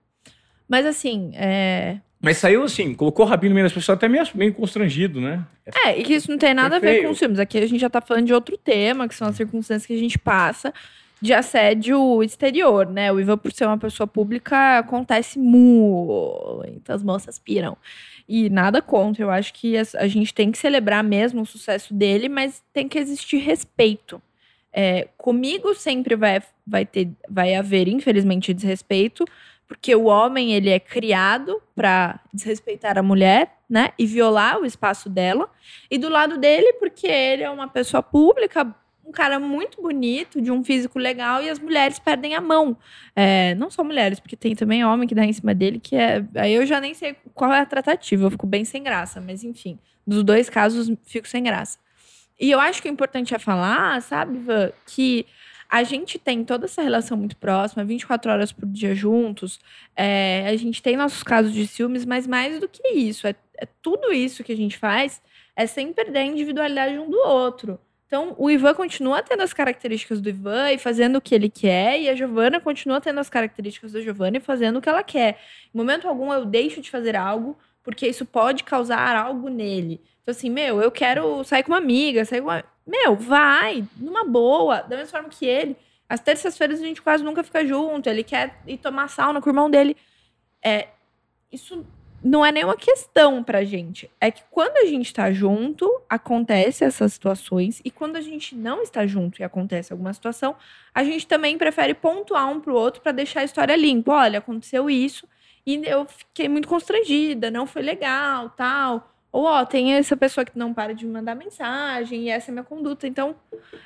S2: Mas assim, é.
S1: Mas saiu assim, colocou o rabinho no meio das pessoas, até meio, meio constrangido, né?
S2: É, e que isso não tem nada a
S1: Foi
S2: ver
S1: feio.
S2: com os filmes. Aqui a gente já tá falando de outro tema, que são as circunstâncias que a gente passa de assédio exterior, né? O Ivan, por ser uma pessoa pública, acontece muitas moças piram. E nada contra, eu acho que as- a gente tem que celebrar mesmo o sucesso dele, mas tem que existir respeito. É, comigo sempre vai, vai, ter, vai haver, infelizmente, desrespeito, porque o homem ele é criado para desrespeitar a mulher, né, e violar o espaço dela. E do lado dele, porque ele é uma pessoa pública, um cara muito bonito, de um físico legal, e as mulheres perdem a mão. É, não só mulheres, porque tem também homem que dá em cima dele, que é. Aí eu já nem sei qual é a tratativa, eu fico bem sem graça, mas enfim, dos dois casos fico sem graça. E eu acho que o importante é falar, sabe, que a gente tem toda essa relação muito próxima, 24 horas por dia juntos. é, a gente tem nossos casos de ciúmes, mas mais do que isso, é, é tudo isso que a gente faz é sem perder a individualidade um do outro. Então, o Ivan continua tendo as características do Ivan e fazendo o que ele quer, e a Giovana continua tendo as características da Giovana e fazendo o que ela quer. Em momento algum, eu deixo de fazer algo, porque isso pode causar algo nele. Então, assim, meu, eu quero sair com uma amiga, sair com uma. Meu, vai, numa boa, da mesma forma que ele. Às terças-feiras a gente quase nunca fica junto. Ele quer ir tomar sauna com o irmão dele. É, isso não é nenhuma questão pra gente. É que quando a gente tá junto, acontece essas situações. E quando a gente não está junto e acontece alguma situação, a gente também prefere pontuar um pro outro pra deixar a história limpa. Olha, aconteceu isso e eu fiquei muito constrangida, não foi legal, tal. Ou, ó, tem essa pessoa que não para de me mandar mensagem e essa é a minha conduta. Então,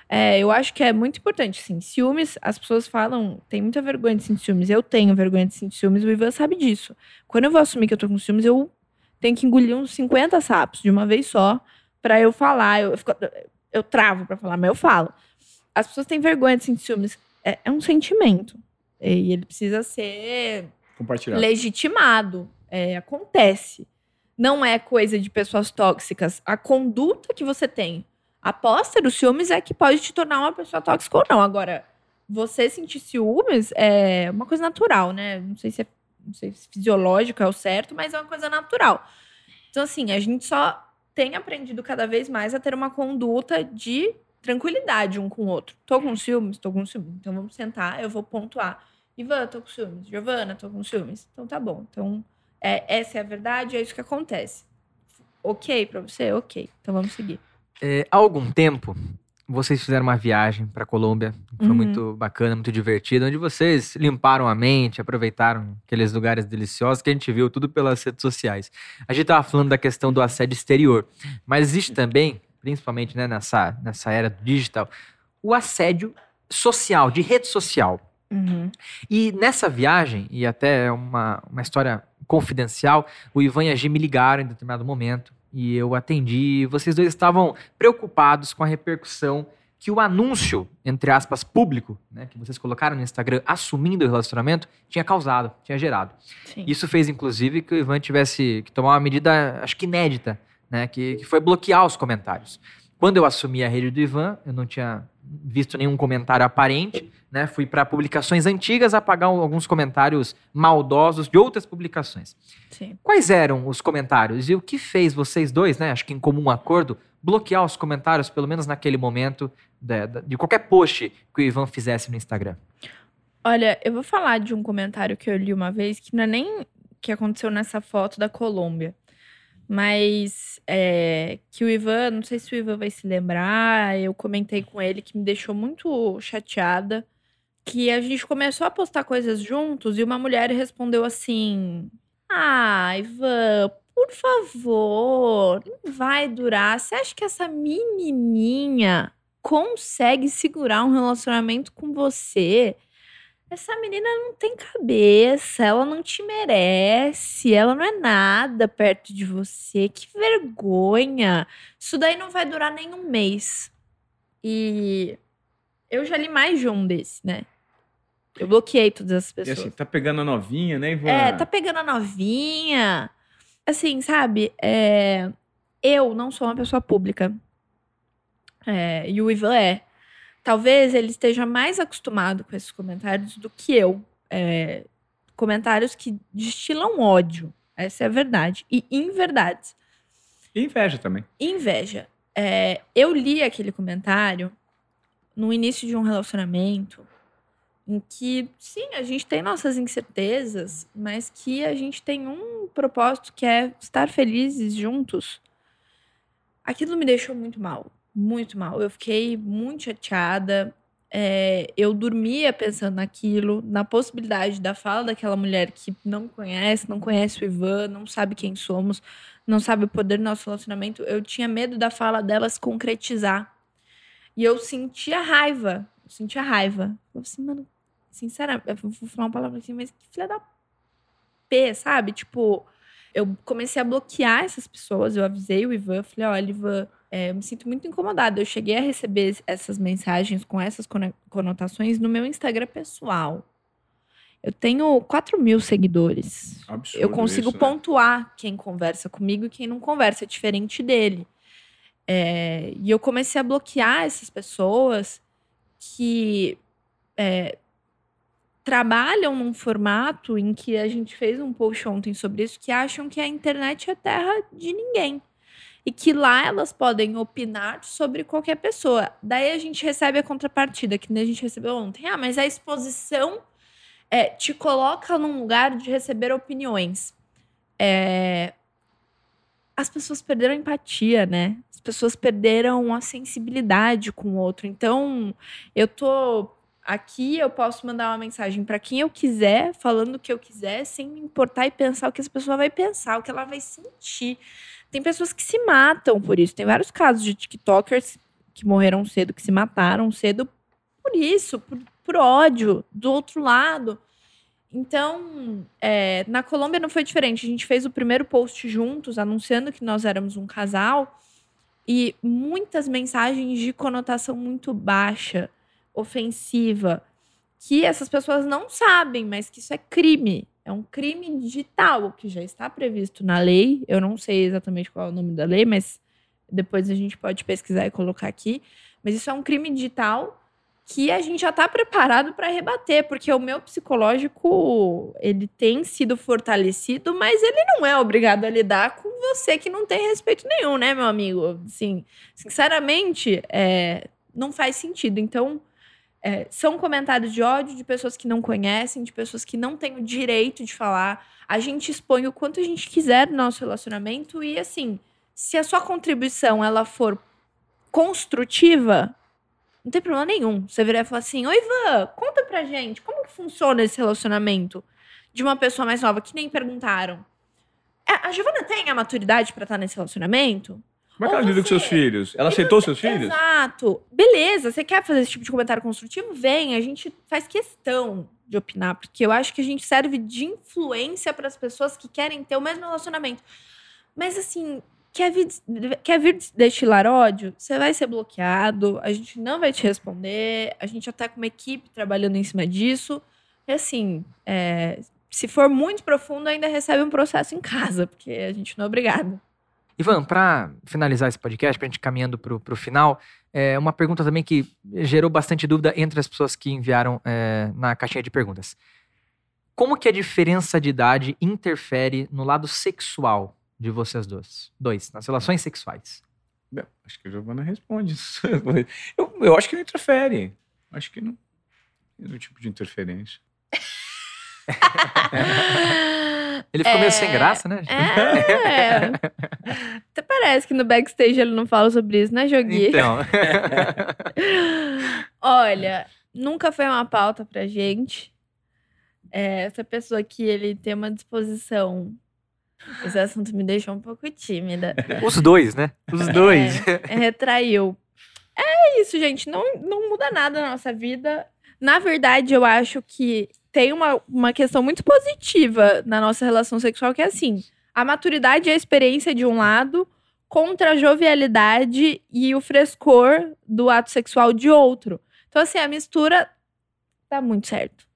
S2: é, eu acho que é muito importante, assim. Ciúmes, as pessoas falam, tem muita vergonha de sentir ciúmes. Eu tenho vergonha de sentir ciúmes, o Ivan sabe disso. Quando eu vou assumir que eu tô com ciúmes, eu tenho que engolir uns 50 sapos de uma vez só pra eu falar. Eu, eu, fico- eu travo pra falar, mas eu falo. As pessoas têm vergonha de sentir ciúmes. É, é um sentimento. E ele precisa ser legitimado. É, acontece. Não é coisa de pessoas tóxicas. A conduta que você tem após ter os ciúmes é que pode te tornar uma pessoa tóxica ou não. Agora, você sentir ciúmes é uma coisa natural, né? Não sei se é não sei se fisiológico é o certo, mas é uma coisa natural. Então, assim, a gente só tem aprendido cada vez mais a ter uma conduta de tranquilidade um com o outro. Tô com ciúmes? Tô com ciúmes. Então vamos sentar, eu vou pontuar. Ivan, tô com ciúmes. Giovana, tô com ciúmes. Então tá bom. Então, é, essa é a verdade, é isso que acontece. Ok pra você? Ok. Então vamos seguir.
S3: É, há algum tempo, vocês fizeram uma viagem para Colômbia, que foi
S2: Uhum.
S3: muito bacana, muito divertida, onde vocês limparam a mente, aproveitaram aqueles lugares deliciosos que a gente viu tudo pelas redes sociais. A gente tava falando da questão do assédio exterior, mas existe também, principalmente né, nessa, nessa era do digital, o assédio social, de rede social.
S2: Uhum.
S3: E nessa viagem, e até é uma, uma história confidencial, o Ivan e a Gi me ligaram em determinado momento e eu atendi. Vocês dois estavam preocupados com a repercussão que o anúncio, entre aspas, público, né, que vocês colocaram no Instagram assumindo o relacionamento, tinha causado, tinha gerado.
S2: Sim.
S3: Isso fez, inclusive, que o Ivan tivesse que tomar uma medida, acho que inédita, né? Que, que foi bloquear os comentários. Quando eu assumi a rede do Ivan, eu não tinha visto nenhum comentário aparente, né? Fui para publicações antigas apagar alguns comentários maldosos de outras publicações.
S2: Sim.
S3: Quais eram os comentários e o que fez vocês dois, né? Acho que em comum acordo, bloquear os comentários, pelo menos naquele momento, de, de qualquer post que o Ivan fizesse no Instagram?
S2: Olha, eu vou falar de um comentário que eu li uma vez que não é nem que aconteceu nessa foto da Colômbia. Mas é, que o Ivan, não sei se o Ivan vai se lembrar, eu comentei com ele que me deixou muito chateada. Que a gente começou a postar coisas juntos e uma mulher respondeu assim: Ah, Ivan, por favor, não vai durar. Você acha que essa menininha consegue segurar um relacionamento com você? Essa menina não tem cabeça, ela não te merece, ela não é nada perto de você. Que vergonha. Isso daí não vai durar nem um mês. E eu já li mais de um desse, né? Eu bloqueei todas as
S1: E
S2: pessoas.
S1: assim, tá pegando a novinha, né, Ivan?
S2: É, tá pegando a novinha. Assim, sabe? É, eu não sou uma pessoa pública. É, e o Ivan é. Talvez ele esteja mais acostumado com esses comentários do que eu. É, comentários que destilam ódio. Essa é a verdade. E inverdades.
S1: E inveja também.
S2: Inveja. É, eu li aquele comentário no início de um relacionamento em que, sim, a gente tem nossas incertezas, mas que a gente tem um propósito que é estar felizes juntos. Aquilo me deixou muito mal, muito mal. Eu fiquei muito chateada. É, eu dormia pensando naquilo, na possibilidade da fala daquela mulher que não conhece, não conhece o Ivan, não sabe quem somos, não sabe o poder do nosso relacionamento. Eu tinha medo da fala dela se concretizar. E eu sentia raiva. Eu sentia raiva. Eu assim, mano, sinceramente, eu vou falar uma palavra assim, mas que filha da P, sabe? Tipo, eu comecei a bloquear essas pessoas. Eu avisei o Ivan, falei, olha, Ivan, é, eu me sinto muito incomodada. Eu cheguei a receber essas mensagens com essas cono- conotações no meu Instagram pessoal. Eu tenho 4 mil seguidores.
S1: Absurdo
S2: Eu consigo
S1: isso, né?
S2: pontuar quem conversa comigo e quem não conversa, é diferente dele. É, e eu comecei a bloquear essas pessoas que é, trabalham num formato em que a gente fez um post ontem sobre isso, que acham que a internet é terra de ninguém. E que lá elas podem opinar sobre qualquer pessoa. Daí a gente recebe a contrapartida, que nem a gente recebeu ontem. Ah, mas a exposição é, te coloca num lugar de receber opiniões. É, as pessoas perderam a empatia, né? As pessoas perderam a sensibilidade com o outro. Então, eu tô aqui, eu posso mandar uma mensagem para quem eu quiser, falando o que eu quiser, sem me importar e pensar o que essa pessoa vai pensar, o que ela vai sentir. Tem pessoas que se matam por isso. Tem vários casos de TikTokers que morreram cedo, que se mataram cedo por isso, por, por ódio do outro lado. Então, é, na Colômbia não foi diferente. A gente fez o primeiro post juntos, anunciando que nós éramos um casal, e muitas mensagens de conotação muito baixa, ofensiva, que essas pessoas não sabem, mas que isso é crime. É um crime digital, que já está previsto na lei. Eu não sei exatamente qual é o nome da lei, mas depois a gente pode pesquisar e colocar aqui. Mas isso é um crime digital que a gente já está preparado para rebater, porque o meu psicológico ele tem sido fortalecido, mas ele não é obrigado a lidar com você que não tem respeito nenhum, né, meu amigo? Assim, sinceramente, é, não faz sentido. Então, é, são comentários de ódio de pessoas que não conhecem, de pessoas que não têm o direito de falar. A gente expõe o quanto a gente quiser no nosso relacionamento e, assim, se a sua contribuição ela for construtiva, não tem problema nenhum. Você virar e falar assim: Oi, Ivan, conta pra gente como que funciona esse relacionamento de uma pessoa mais nova que nem perguntaram. É, A Giovana tem a maturidade pra estar nesse relacionamento?
S1: Como é que ela lida com seus filhos? Ela aceitou
S2: você-
S1: seus filhos?
S2: Exato. Beleza, você quer fazer esse tipo de comentário construtivo? Vem, a gente faz questão de opinar, porque eu acho que a gente serve de influência para as pessoas que querem ter o mesmo relacionamento. Mas assim, quer vir, quer vir destilar ódio? Você vai ser bloqueado, a gente não vai te responder, a gente já tá com uma equipe trabalhando em cima disso. E assim, é, se for muito profundo, ainda recebe um processo em casa, porque a gente não é obrigado.
S3: Ivan, para finalizar esse podcast, para a gente caminhando para o final, é uma pergunta também que gerou bastante dúvida entre as pessoas que enviaram é, na caixinha de perguntas. Como que a diferença de idade interfere no lado sexual de vocês dois? Dois, nas relações sexuais.
S1: Bem, acho que a Giovana responde isso. Eu, eu acho que não interfere. Acho que não tem nenhum tipo de interferência.
S3: Ele ficou meio sem graça, né?
S2: É. Até parece que no backstage ele não fala sobre isso, né, Jogui?
S3: Então,
S2: Olha, nunca foi uma pauta pra gente. É, essa pessoa aqui, ele tem uma disposição. Esse assunto me deixou um pouco tímida.
S3: os dois, né? Os dois.
S2: É, retraiu. É isso, gente. Não, não muda nada na nossa vida. Na verdade, eu acho que tem uma, uma questão muito positiva na nossa relação sexual, que é assim: a maturidade e a experiência de um lado contra a jovialidade e o frescor do ato sexual de outro. Então, assim, a mistura dá muito certo.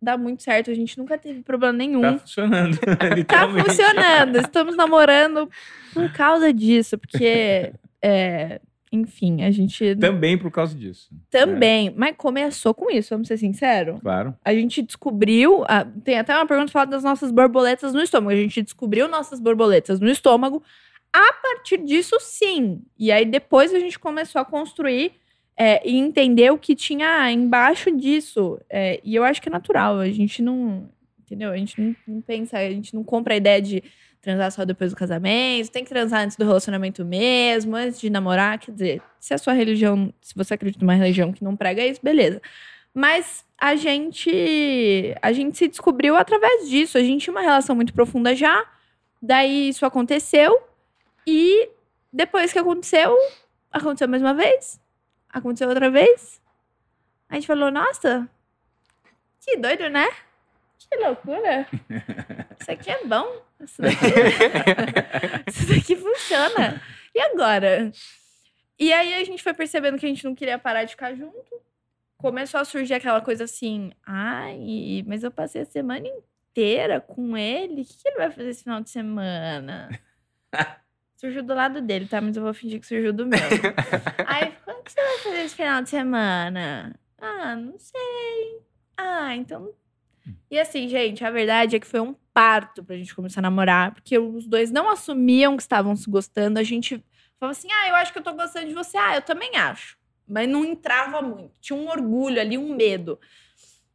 S2: Dá muito certo. A gente nunca teve problema nenhum.
S1: Tá funcionando.
S2: Tá funcionando. Estamos namorando por causa disso, porque, é, enfim, a gente
S1: Também por causa disso.
S2: também. Mas começou com isso, vamos ser sinceros.
S1: É, claro.
S2: A gente descobriu. ah, tem até uma pergunta falando das nossas borboletas no estômago. A gente descobriu nossas borboletas no estômago. A partir disso, sim. E aí depois a gente começou a construir é, e entender o que tinha embaixo disso. É, e eu acho que é natural. A gente não. Entendeu? A gente não, não pensa, a gente não compra a ideia de transar só depois do casamento, tem que transar antes do relacionamento mesmo, antes de namorar. Quer dizer, se a sua religião, se você acredita numa religião que não prega isso, beleza. Mas a gente a gente se descobriu através disso. A gente tinha uma relação muito profunda já. Daí isso aconteceu e depois que aconteceu, aconteceu mais uma vez, aconteceu outra vez. A gente falou: "Nossa, que doido, né? Que loucura. Isso aqui é bom. Isso daqui, isso daqui funciona. E agora?" E aí a gente foi percebendo que a gente não queria parar de ficar junto começou a surgir aquela coisa assim, ai, mas eu passei a semana inteira com ele, o que, ele vai fazer esse final de semana? surgiu do lado dele, tá? Mas eu vou fingir que surgiu do meu. Aí, o que você vai fazer esse final de semana? Ah, não sei. Ah, então. E assim, gente, a verdade é que foi um parto pra gente começar a namorar, porque os dois não assumiam que estavam se gostando. A gente falava assim: ah, eu acho que eu tô gostando de você. Ah, eu também acho mas não entrava muito. Tinha um orgulho ali, um medo.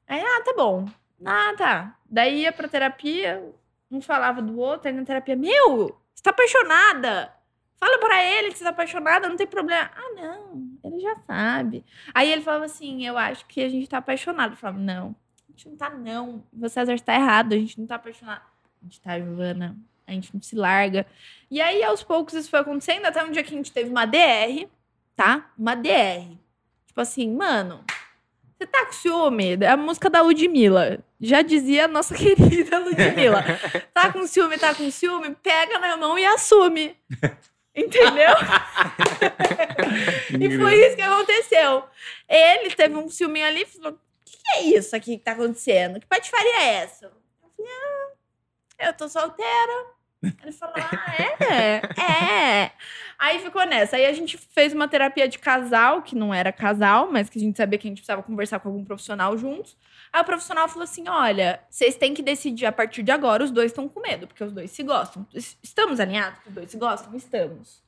S2: Aí, ah, tá bom. Ah, tá. Daí ia pra terapia, um falava do outro, aí na terapia, meu, você tá apaixonada. Fala pra ele que você tá apaixonada, não tem problema. Ah, não, ele já sabe. Aí ele falava assim, eu acho que a gente tá apaixonado. Eu falava, não, gente não tá não. Você, César, tá errado, a gente não tá apaixonado. A gente tá, Giovana, a gente não se larga. E aí, aos poucos, isso foi acontecendo, até um dia que a gente teve uma DR, tá? Uma DR. Tipo assim, mano, você tá com ciúme? É a música da Ludmilla. Já dizia a nossa querida Ludmilla. Tá com ciúme, tá com ciúme? Pega na mão e assume. Entendeu? e foi isso que aconteceu. Ele teve um ciúminho ali e falou: que, que é isso aqui que tá acontecendo? Que patifaria é essa? Eu falei: Ah, eu tô solteira. Ele falou: Ah, é? É. Aí ficou nessa. Aí a gente fez uma terapia de casal, que não era casal, mas que a gente sabia que a gente precisava conversar com algum profissional juntos. Aí o profissional falou assim: olha, vocês têm que decidir a partir de agora, os dois estão com medo, porque os dois se gostam. Estamos alinhados? Os dois se gostam? Estamos.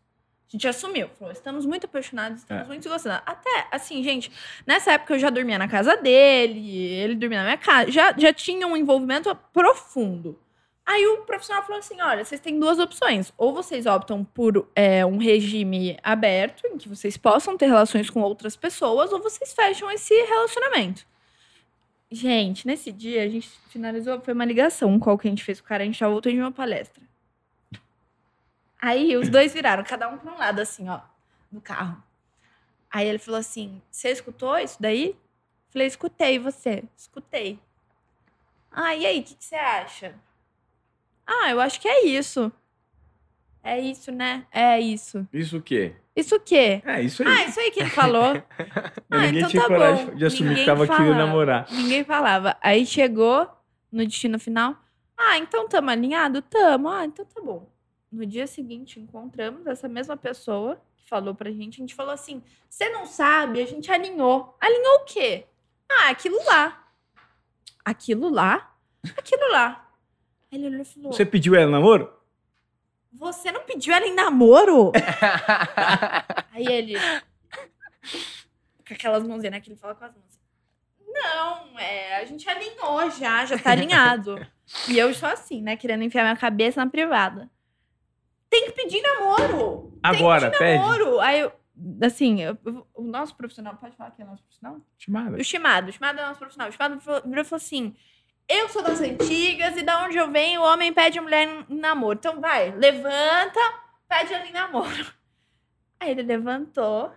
S2: A gente assumiu, falou: estamos muito apaixonados, estamos
S1: É.
S2: muito se gostando. Até, assim, gente, nessa época eu já dormia na casa dele, ele dormia na minha casa, já, já tinha um envolvimento profundo. Aí o profissional falou assim: olha, vocês têm duas opções. Ou vocês optam por é, um regime aberto, em que vocês possam ter relações com outras pessoas, ou vocês fecham esse relacionamento. Gente, nesse dia a gente finalizou, foi uma ligação, um call que a gente fez com o cara, a gente já voltou de uma palestra. Aí os dois viraram, cada um para um lado, assim, ó, no carro. Aí ele falou assim: Você escutou isso daí? Falei, escutei, você? Escutei. Ah, e aí, o que, que você acha? Ah, eu acho que é isso. É isso, né? É isso.
S1: Isso o quê?
S2: Isso o quê?
S1: É, isso aí.
S2: Ah, isso aí que ele falou. Ah,
S1: Ninguém
S2: então
S1: tinha
S2: tá
S1: coragem
S2: bom.
S1: de assumir
S2: Ninguém
S1: que tava querendo namorar.
S2: Ninguém falava. Aí chegou no destino final. Ah, então tamo alinhado? Tamo. Ah, então tá bom. No dia seguinte, encontramos essa mesma pessoa que falou pra gente. A gente falou assim: você não sabe? A gente alinhou. Alinhou o quê? Ah, aquilo lá. Aquilo lá? Aquilo lá. Aí ele olhou e falou:
S1: Você pediu ela namoro?
S2: Você não pediu ela em namoro? Aí ele. Com aquelas mãozinhas, né? Que ele fala com as mãos. Não, é, a gente alinhou já, já tá alinhado. e eu sou assim, né? Querendo enfiar minha cabeça na privada. Tem que pedir namoro!
S1: Agora,
S2: Tem que pedir namoro! Aí eu, assim, eu- o nosso profissional, pode falar que é nosso profissional?
S1: Chamada.
S2: O Chimado, o Chimado é nosso profissional. O Chimado falou- virou e falou assim: Eu sou das antigas e da onde eu venho, o homem pede a mulher em em namoro. Então vai, levanta, pede ela em namoro. Aí ele levantou,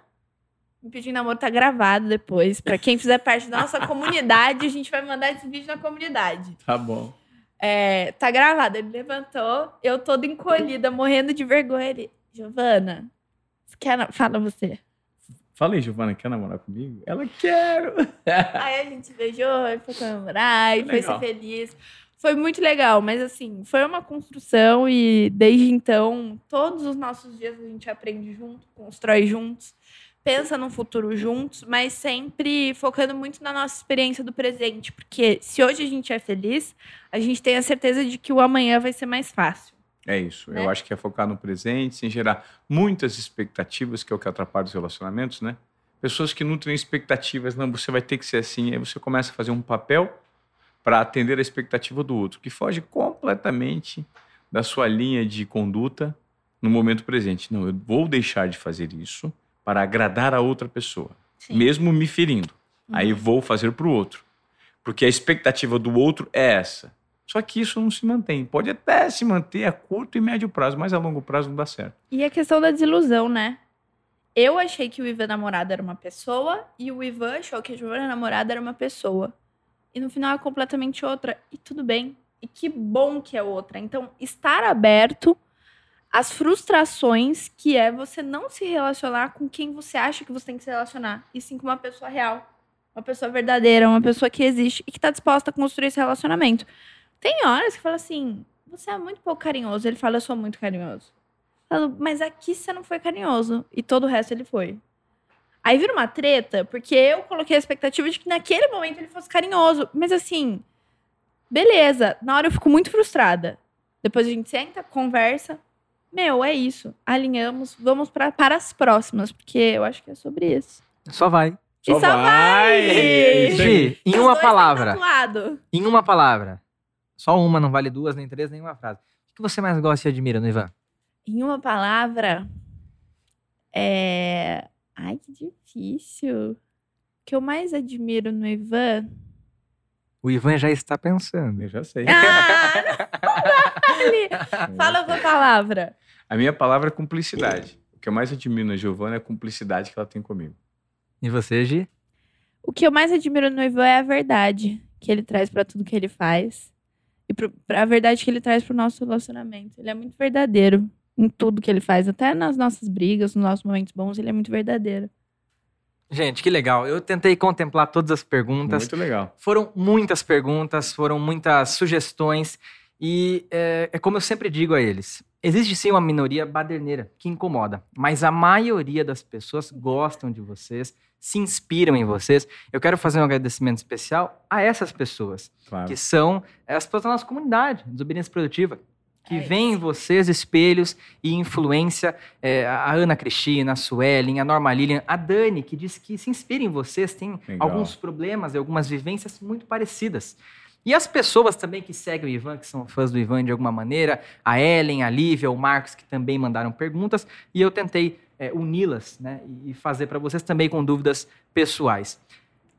S2: me pediu em namoro, tá gravado depois. Pra quem fizer parte da nossa comunidade, a gente vai mandar esse vídeo na comunidade.
S1: Tá bom.
S2: É, tá gravado. Ele levantou, eu toda encolhida, morrendo de vergonha. Ele, Giovana, quer fala você.
S1: Fala aí, Giovana, quer namorar comigo? Ela quer.
S2: Aí a gente beijou, e foi comemorar, e foi ser feliz. Foi muito legal, mas assim, foi uma construção e desde então, todos os nossos dias a gente aprende junto, constrói juntos, pensa no futuro juntos, mas sempre focando muito na nossa experiência do presente, porque se hoje a gente é feliz, a gente tem a certeza de que o amanhã vai ser mais fácil.
S1: É isso.
S2: Né?
S1: Eu acho que é focar no presente, sem gerar muitas expectativas, que é o que atrapalha os relacionamentos, né? Pessoas que nutrem expectativas, não, você vai ter que ser assim. Aí você começa a fazer um papel para atender a expectativa do outro, que foge completamente da sua linha de conduta no momento presente. Não, eu vou deixar de fazer isso para agradar a outra pessoa,
S2: Sim.
S1: mesmo me ferindo.
S2: Uhum.
S1: Aí vou fazer para o outro. Porque a expectativa do outro é essa. Só que isso não se mantém. Pode até se manter a curto e médio prazo, mas a longo prazo não dá certo.
S2: E a questão da desilusão, né? Eu achei que o Ivan namorado era uma pessoa e o Ivan achou que a Giovana namorada era uma pessoa. E no final é completamente outra. E tudo bem. E que bom que é outra. Então, estar aberto às frustrações que é você não se relacionar com quem você acha que você tem que se relacionar. E sim com uma pessoa real. Uma pessoa verdadeira, uma pessoa que existe e que tá disposta a construir esse relacionamento. Tem horas que fala assim: você é muito pouco carinhoso. Ele fala, eu sou muito carinhoso. Falo, mas aqui você não foi carinhoso. E todo o resto ele foi. Aí vira uma treta, porque eu coloquei a expectativa de que naquele momento ele fosse carinhoso. Mas assim, beleza. Na hora eu fico muito frustrada. Depois a gente senta, conversa. Meu, é isso. Alinhamos. Vamos pra, para as próximas, porque eu acho que é sobre isso.
S3: Só vai.
S2: E só vai!
S1: Aí.
S3: Gi, em
S2: Os
S3: uma palavra. Em uma palavra. Só uma, não vale duas, nem três, nem uma frase. O que você mais gosta e admira no Ivan?
S2: Em uma palavra, é. Ai, que difícil. O que eu mais admiro no Ivan.
S3: O Ivan já está pensando.
S1: Eu já sei.
S2: Ah, não! Fala uma palavra.
S1: A minha palavra é cumplicidade. O que eu mais admiro na Giovana é a cumplicidade que ela tem comigo.
S3: E você, Gi?
S2: O que eu mais admiro no Ivan é a verdade que ele traz pra tudo que ele faz. E pro, pra a verdade que ele traz pro nosso relacionamento. Ele é muito verdadeiro em tudo que ele faz. Até nas nossas brigas, nos nossos momentos bons, ele é muito verdadeiro.
S3: Gente, que legal. Eu tentei contemplar todas as perguntas.
S1: Muito legal.
S3: Foram muitas perguntas, foram muitas sugestões. E é, é como eu sempre digo a eles: existe sim uma minoria baderneira que incomoda, mas a maioria das pessoas gostam de vocês, se inspiram em vocês. Eu quero fazer um agradecimento especial a essas pessoas,
S1: Claro.
S3: que são as pessoas da nossa comunidade, Desobediência Produtiva, que
S2: É
S3: veem em vocês espelhos e influência. é, a Ana Cristina, a Suelen, a Norma Lilian, a Dani, que diz que se inspira em vocês, tem
S1: Legal.
S3: alguns problemas e algumas vivências muito parecidas. E as pessoas também que seguem o Ivan, que são fãs do Ivan de alguma maneira, a Ellen, a Lívia, o Marcos, que também mandaram perguntas, e eu tentei é, uni-las né, e fazer para vocês também com dúvidas pessoais.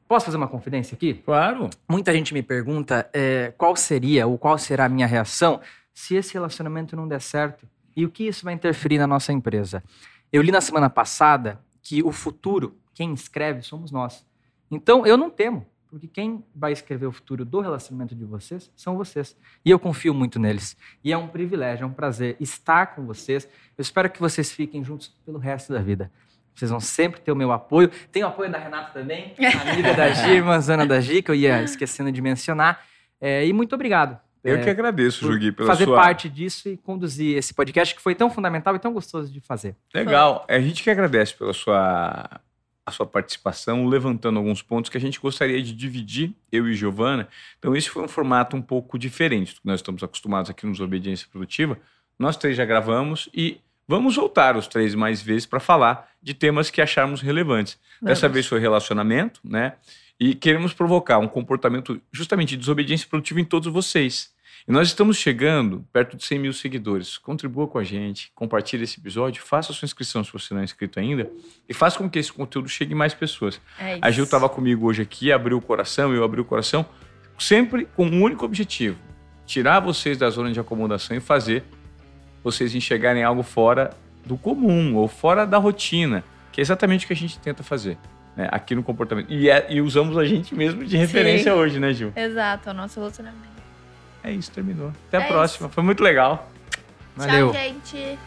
S3: Posso fazer uma confidência aqui?
S1: Claro.
S3: Muita gente me pergunta é, qual seria ou qual será a minha reação se esse relacionamento não der certo e o que isso vai interferir na nossa empresa. Eu li na semana passada que o futuro, quem escreve, somos nós. Então eu não temo, porque quem vai escrever o futuro do relacionamento de vocês são vocês. E eu confio muito neles. E é um privilégio, é um prazer estar com vocês. Eu espero que vocês fiquem juntos pelo resto da vida. Vocês vão sempre ter o meu apoio. Tem o apoio da Renata também, amiga da Gi, irmãzana da Gi, que eu ia esquecendo de mencionar. É, e muito obrigado
S1: Eu
S3: é,
S1: que agradeço, Jugui, pela
S3: fazer
S1: sua...
S3: parte disso e conduzir esse podcast que foi tão fundamental e tão gostoso de fazer.
S1: Legal. A gente que agradece pela sua, a sua participação, levantando alguns pontos que a gente gostaria de dividir, eu e Giovana. Então, esse foi um formato um pouco diferente do que nós estamos acostumados aqui no Desobediência Produtiva. Nós três já gravamos e vamos voltar os três mais vezes para falar de temas que acharmos relevantes. Dessa vez foi relacionamento, né? E queremos provocar um comportamento justamente de desobediência produtiva em todos vocês. E nós estamos chegando perto de 100 mil seguidores. Contribua com a gente, compartilhe esse episódio, faça a sua inscrição se você não é inscrito ainda e faça com que esse conteúdo chegue em mais pessoas.
S2: É.
S1: A Gil estava comigo hoje aqui, abriu o coração, eu abri o coração, sempre com um único objetivo: tirar vocês da zona de acomodação e fazer vocês enxergarem algo fora do comum ou fora da rotina, que é exatamente o que a gente tenta fazer né, aqui no comportamento. E, é- e usamos a gente mesmo de referência hoje, né, Gil?
S2: Exato, é o nosso relacionamento.
S1: É isso, terminou. Até a
S2: É
S1: próxima. Foi muito legal.
S3: Valeu.
S2: Tchau, gente.